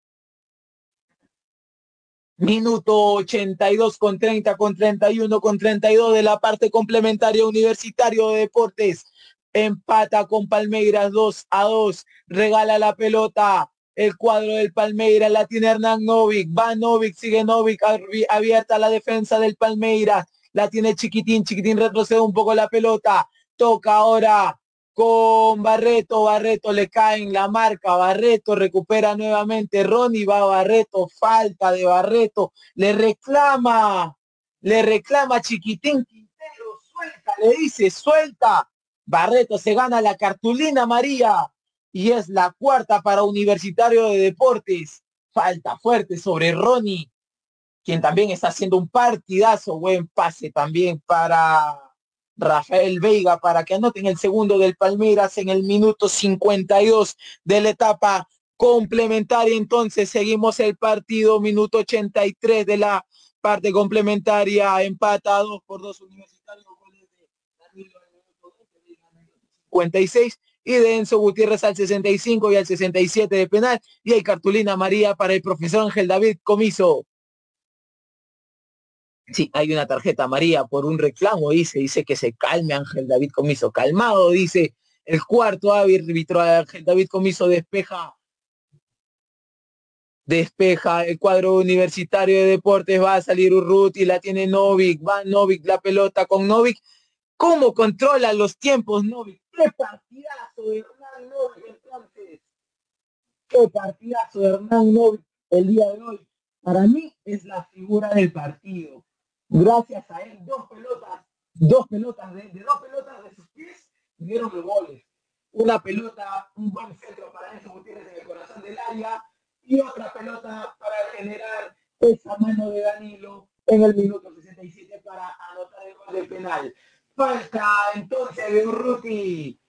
Speaker 2: Minuto 82 con 30, con 31, con 32 de la parte complementaria Universitario de Deportes. Empata con Palmeiras 2 a 2. Regala la pelota. El cuadro del Palmeiras la tiene Hernán Novik. Va Novik, sigue Novik. Abierta la defensa del Palmeiras. La tiene Chiquitín. Chiquitín retrocede un poco la pelota. Toca ahora con Barreto, Barreto le cae en la marca, Barreto recupera nuevamente, Ronnie va Barreto, falta de Barreto, le reclama, le reclama Chiquitín Quintero, suelta, le dice, suelta, Barreto se gana la cartulina María y es la cuarta para Universitario de Deportes, falta fuerte sobre Ronnie, quien también está haciendo un partidazo, buen pase también para Rafael Veiga para que anoten el segundo del Palmeiras en el minuto 52 de la etapa complementaria. Entonces seguimos el partido, minuto 83 de la parte complementaria, empatado por dos universitarios, goles de 56 y de Enzo Gutiérrez al 65 y al 67 de penal y hay cartulina María para el profesor Ángel David Comiso. Sí, hay una tarjeta María por un reclamo, dice, dice que se calme Ángel David Comiso. Calmado, dice el cuarto árbitro Ángel David Comiso despeja. Despeja el cuadro universitario de deportes, va a salir Urruti, la tiene Novik, va Novik la pelota con Novik. ¿Cómo controla los tiempos Novik? ¡Qué partidazo de Hernán Novik entonces! ¡Qué partidazo de Hernán Novik el día de hoy! Para mí es la figura del partido gracias a él, dos pelotas, dos pelotas de, dos pelotas de sus pies dieron los goles. Una pelota, un buen centro para Enzo Gutiérrez en el corazón del área y otra pelota para generar esa mano de Danilo en el minuto 67 para anotar el gol de penal. Falta entonces de Urruti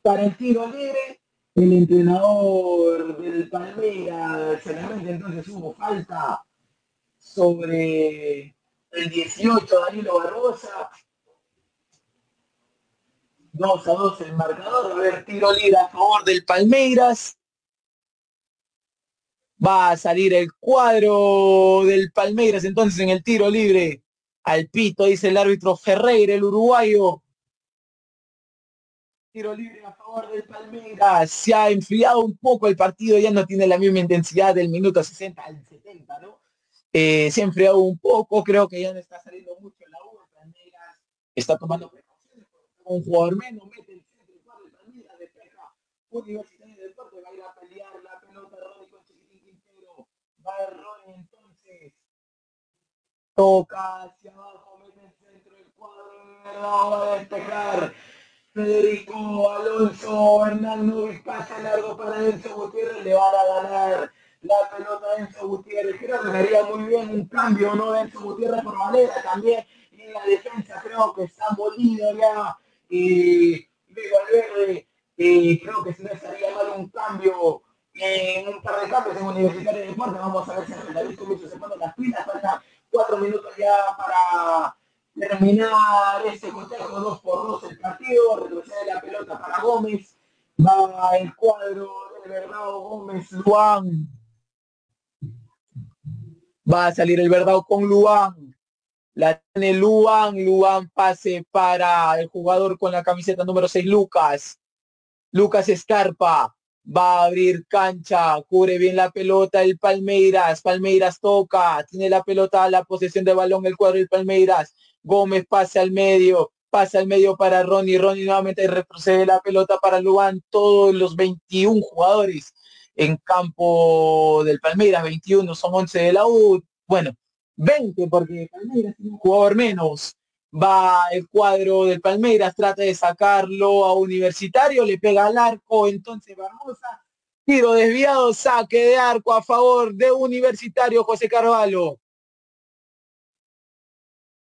Speaker 2: para el tiro libre. El entrenador del Palmeiras, entonces hubo falta sobre el 18 Danilo Barbosa. 2 a 2 el marcador. A ver, tiro libre a favor del Palmeiras. Va a salir el cuadro del Palmeiras entonces en el tiro libre. Al pito, dice el árbitro Ferreira, el uruguayo. Tiro libre a favor del Palmeiras. Se ha enfriado un poco el partido, ya no tiene la misma intensidad del minuto 60 al 70, ¿no? Eh, se ha enfriado un poco, creo que ya no está saliendo mucho la U, Palmeiras está tomando precauciones, un jugador menos, mete el centro, el Palmeiras, despeja, Universitario de Deporte, va a ir a pelear la pelota, Ronnie con Chiquitín Quintero, va Ronnie entonces, toca hacia abajo, mete el centro, el cuadro verdad va a despejar, Federico Alonso, Hernán Nubes pasa largo para Enzo Gutiérrez, le van a ganar la pelota de Enzo Gutiérrez. Creo que haría muy bien un cambio, ¿no? De Enzo Gutiérrez por Valera también. Y la defensa creo que está molido ya. Y Luis Valverde, y creo que si no estaría un cambio en un par de cambios en Universitario de Deportes. Vamos a ver si David Comiso se pone las pilas. Faltan cuatro minutos ya para terminar este cotejo 2 por 2 el partido. Retrocede la pelota para Gómez. Va el cuadro del Bernardo Gómez Luan Va a salir el verdad con Luan. La tiene Luan. Luan pase para el jugador con la camiseta número 6, Lucas. Lucas Escarpa. Va a abrir cancha. Cubre bien la pelota el Palmeiras. Palmeiras toca. Tiene la pelota, la posesión de balón el cuadro del Palmeiras. Gómez pase al medio. pasa al medio para Ronnie, Ronnie nuevamente retrocede la pelota para Luan, todos los 21 jugadores en campo del Palmeiras, 21 son 11 de la U, bueno, 20 porque Palmeiras tiene un jugador menos, va el cuadro del Palmeiras, trata de sacarlo a Universitario, le pega al arco, entonces Barbosa, tiro desviado, saque de arco a favor de Universitario José Carvalho.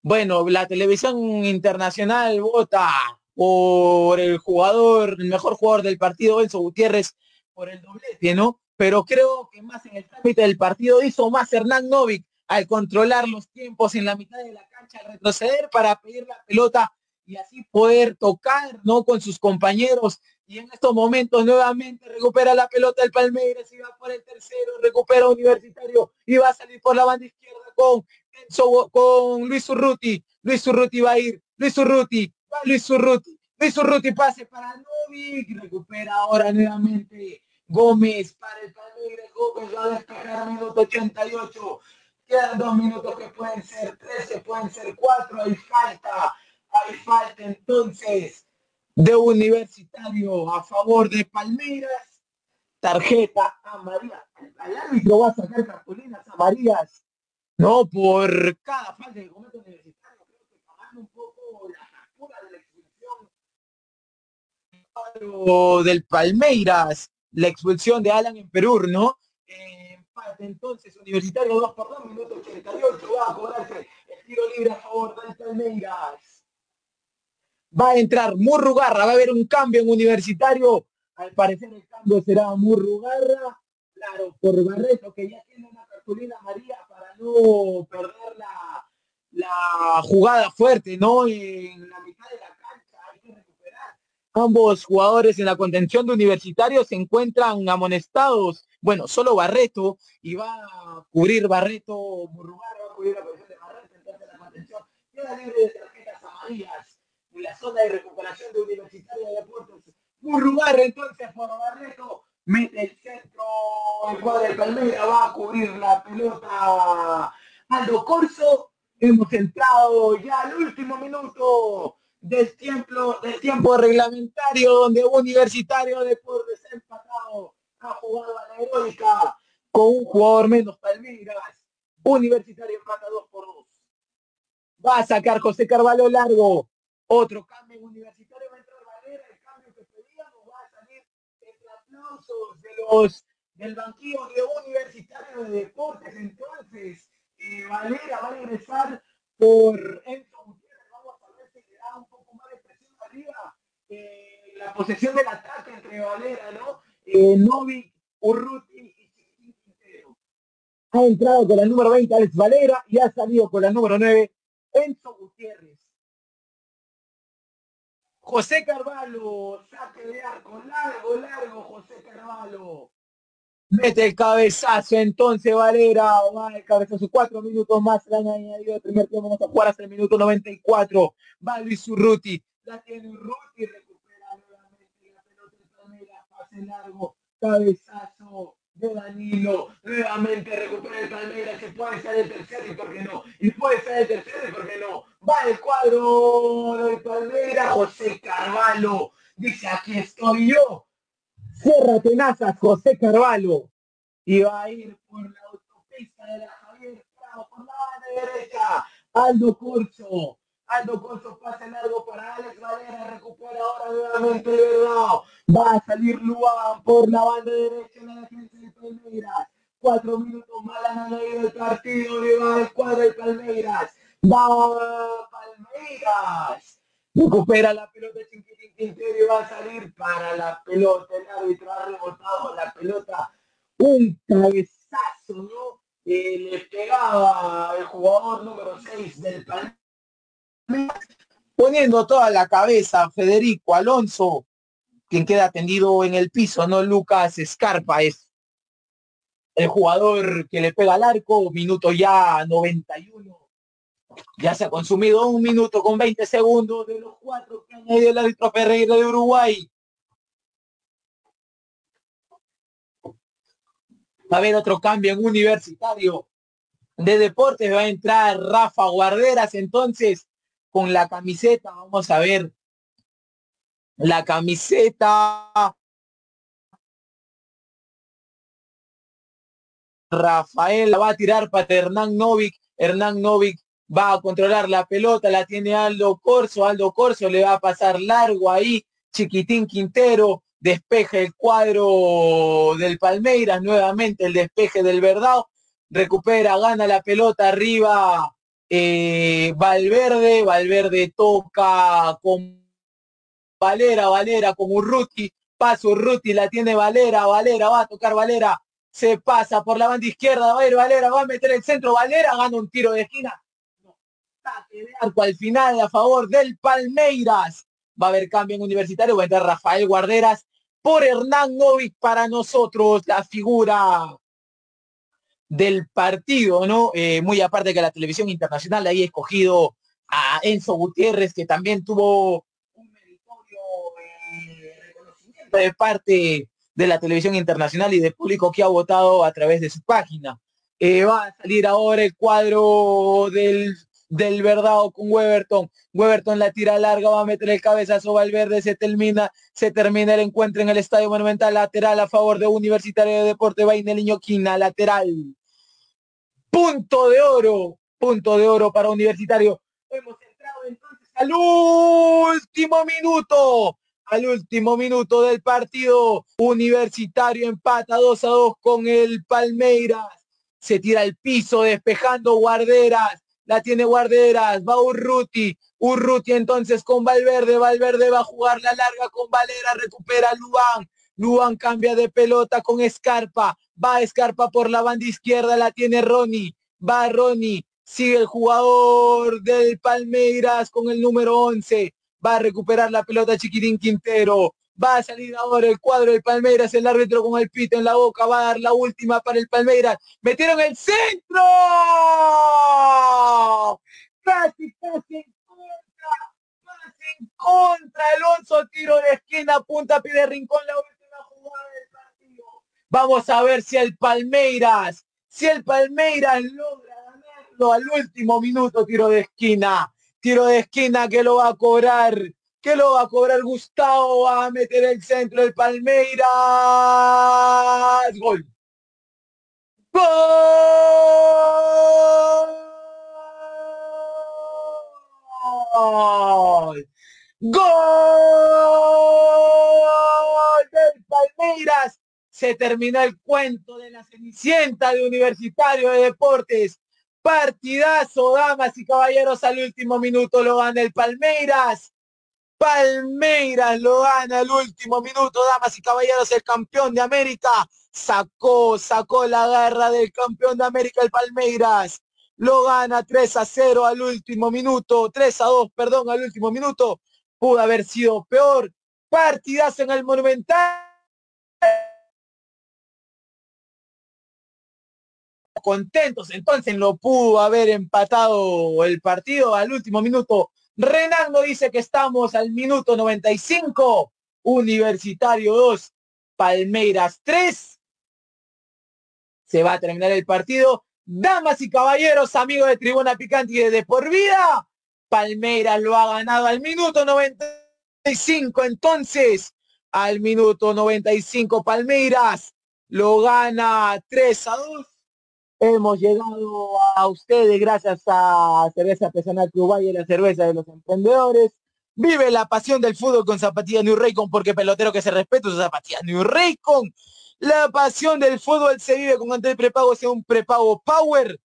Speaker 2: Bueno, la televisión internacional vota por el jugador, el mejor jugador del partido, Enzo Gutiérrez, por el doblete, ¿no? Pero creo que más en el trámite del partido hizo más Hernán Novik al controlar los tiempos en la mitad de la cancha, al retroceder para pedir la pelota y así poder tocar, ¿no? Con sus compañeros. Y en estos momentos nuevamente recupera la pelota el Palmeiras y va por el tercero, recupera Universitario y va a salir por la banda izquierda con con Luis Urruti. Luis Urruti va a ir. Luis Urruti. Va Luis Urruti. Luis Urruti pase para Novik. Recupera ahora nuevamente Gómez para el Palmeiras. Gómez va a despejar minuto 88. Quedan dos minutos que pueden ser 13, pueden ser cuatro. Hay falta. Hay falta entonces de Universitario a favor de Palmeiras. Tarjeta amarilla. El árbitro va a sacar cartulinas amarillas no, por cada falta de comete universitario, creo que pagando un poco la factura de la expulsión del Palmeiras, la expulsión de Alan en Perú, ¿no? Eh, entonces, Universitario 2 por 2, minuto 88, va a cobrarse el tiro libre a favor del Palmeiras. Va a entrar Murrugarra, va a haber un cambio en Universitario. Al parecer el cambio será Murrugarra, claro, por Barreto, que ya tiene una cartulina María no perder la, la jugada fuerte, ¿no? En la mitad de la cancha hay que recuperar. Ambos jugadores en la contención de Universitario se encuentran amonestados. Bueno, solo Barreto y va a cubrir Barreto, Murrugar va a cubrir la posición de Barreto, entonces la contención queda libre de tarjetas amarillas en la zona de recuperación de Universitario de Deportes. Murrugar entonces por Barreto mete el centro, el cuadro del Palmeiras va a cubrir la pelota Aldo Corso. Hemos entrado ya al último minuto del tiempo, del tiempo reglamentario donde Universitario de Deportes ha empatado, ha jugado a la heroica con un jugador menos Palmeiras. Universitario empata 2 por 2. Va a sacar José Carvalho largo. Otro cambio Universitario de los del banquillo de Universitario de Deportes. Entonces, eh, Valera va a ingresar por Eh, la posesión del ataque entre Valera, ¿no? Eh, Novi, Urruti y Quintero. Ha entrado con la número 20 Alex Valera y ha salido con la número 9 Enzo Gutiérrez. José Carvalho, saque de arco, largo, largo, José Carvalho. Mete el cabezazo, entonces Valera va el cabezazo, cuatro minutos más le han añadido el primer tiempo, vamos a jugar hasta el minuto 94. Va Luis Urruti, la tiene Urruti, recupera nuevamente la pelota de Palmeiras, pase largo, cabezazo, de Danilo, nuevamente recupera el Palmeiras, que puede ser el tercero y por qué no, y puede ser el tercero y por qué no, va el cuadro del Palmeiras, José Carvalho, dice aquí estoy yo, cierra tenazas José Carvalho, y va a ir por la autopista de la Javier Prado, por la derecha, Aldo Curso, Aldo Corso pasa largo para Alex Valera, recupera ahora nuevamente el verdad. Va a salir Luan por la banda derecha en la defensa de Palmeiras. Cuatro minutos más han añadido el partido, le va el cuadro de Palmeiras. Va Palmeiras. Recupera la pelota Chiquitín Quintero y va a salir para la pelota. El árbitro ha rebotado la pelota. Un cabezazo, ¿no? Eh, le pegaba el jugador número 6 del Palmeiras poniendo toda la cabeza Federico Alonso, quien queda tendido en el piso, no Lucas Escarpa, es el jugador que le pega al arco, minuto ya 91. Ya se ha consumido un minuto con 20 segundos de los cuatro que añadió el árbitro Ferreira de Uruguay. Va a haber otro cambio en universitario de deportes. Va a entrar Rafa Guarderas entonces con la camiseta, vamos a ver, la camiseta. Rafael la va a tirar para Hernán Novik, Hernán Novik va a controlar la pelota, la tiene Aldo Corso, Aldo Corso le va a pasar largo ahí, Chiquitín Quintero, despeje el cuadro del Palmeiras, nuevamente el despeje del Verdao, recupera, gana la pelota arriba eh, Valverde, Valverde toca con Valera, Valera con Urruti, paso Urruti, la tiene Valera, Valera, va a tocar Valera, se pasa por la banda izquierda, va a ir Valera, va a meter el centro, Valera gana un tiro de esquina, de arco al final a favor del Palmeiras, va a haber cambio en Universitario, va a entrar Rafael Guarderas por Hernán Novik para nosotros, la figura del partido, ¿no? Eh, muy aparte que la televisión internacional ahí escogido a Enzo Gutiérrez, que también tuvo un meritorio eh, reconocimiento de parte de la televisión internacional y del público que ha votado a través de su página. Eh, va a salir ahora el cuadro del del Verdado con Weberton. Weberton la tira larga, va a meter el cabezazo Valverde, se termina, se termina el encuentro en el Estadio Monumental, lateral a favor de Universitario de Deporte, Niño Quina, lateral. Punto de oro, punto de oro para Universitario. Hemos entrado entonces al último minuto, al último minuto del partido. Universitario empata 2 a 2 con el Palmeiras. Se tira al piso despejando guarderas la tiene Guarderas, va Urruti, Urruti entonces con Valverde, Valverde va a jugar la larga con Valera, recupera Luan, Luan cambia de pelota con Escarpa, va Escarpa por la banda izquierda, la tiene Ronnie, va Ronnie, sigue el jugador del Palmeiras con el número 11, va a recuperar la pelota Chiquirín Quintero, Va a salir ahora el cuadro del Palmeiras, el árbitro con el pito en la boca, va a dar la última para el Palmeiras. Metieron el centro. Casi, casi en contra. Casi en contra. Alonso tiro de esquina, punta, pide rincón la última jugada del partido. Vamos a ver si el Palmeiras, si el Palmeiras logra ganarlo al último minuto, tiro de esquina. Tiro de esquina que lo va a cobrar que lo va a cobrar Gustavo, va a meter el centro del Palmeiras. Gol. Gol. Gol del Palmeiras. Se terminó el cuento de la Cenicienta de Universitario de Deportes. Partidazo, damas y caballeros, al último minuto lo gana el Palmeiras. Palmeiras lo gana el último minuto, damas y caballeros, el campeón de América. Sacó, sacó la garra del campeón de América, el Palmeiras. Lo gana 3 a 0 al último minuto, 3 a 2, perdón, al último minuto. Pudo haber sido peor. Partidazo en el Monumental. Contentos, entonces lo pudo haber empatado el partido al último minuto Renando dice que estamos al minuto 95. Universitario 2, Palmeiras 3. Se va a terminar el partido. Damas y caballeros, amigos de Tribuna Picante y de, por vida, Palmeiras lo ha ganado al minuto 95. Entonces, al minuto 95, Palmeiras lo gana 3 a 2 Hemos llegado a ustedes gracias a Cerveza Artesanal y la cerveza de los emprendedores. Vive la pasión del fútbol con zapatillas New Raycon porque pelotero que se respeta sus zapatillas New Raycon. La pasión del fútbol se vive con antes de prepago sea un prepago Power.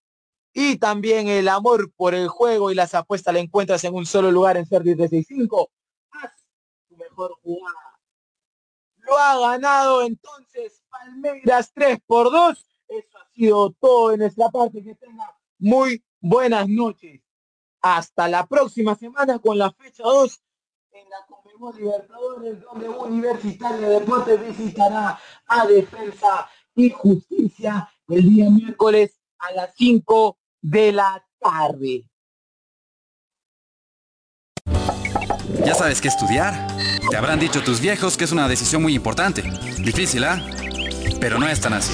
Speaker 2: Y también el amor por el juego y las apuestas la encuentras en un solo lugar en Ser 365. Haz tu mejor jugada. Lo ha ganado entonces Palmeiras 3 por 2 eso ha sido todo en nuestra parte. Que tenga muy buenas noches. Hasta la próxima semana con la fecha 2 en la Conmebol Libertadores, donde Universitario de Deportes visitará a Defensa y Justicia el día miércoles a las 5 de la tarde.
Speaker 5: Ya sabes qué estudiar. Te habrán dicho tus viejos que es una decisión muy importante. Difícil, ¿ah? Pero no es tan así.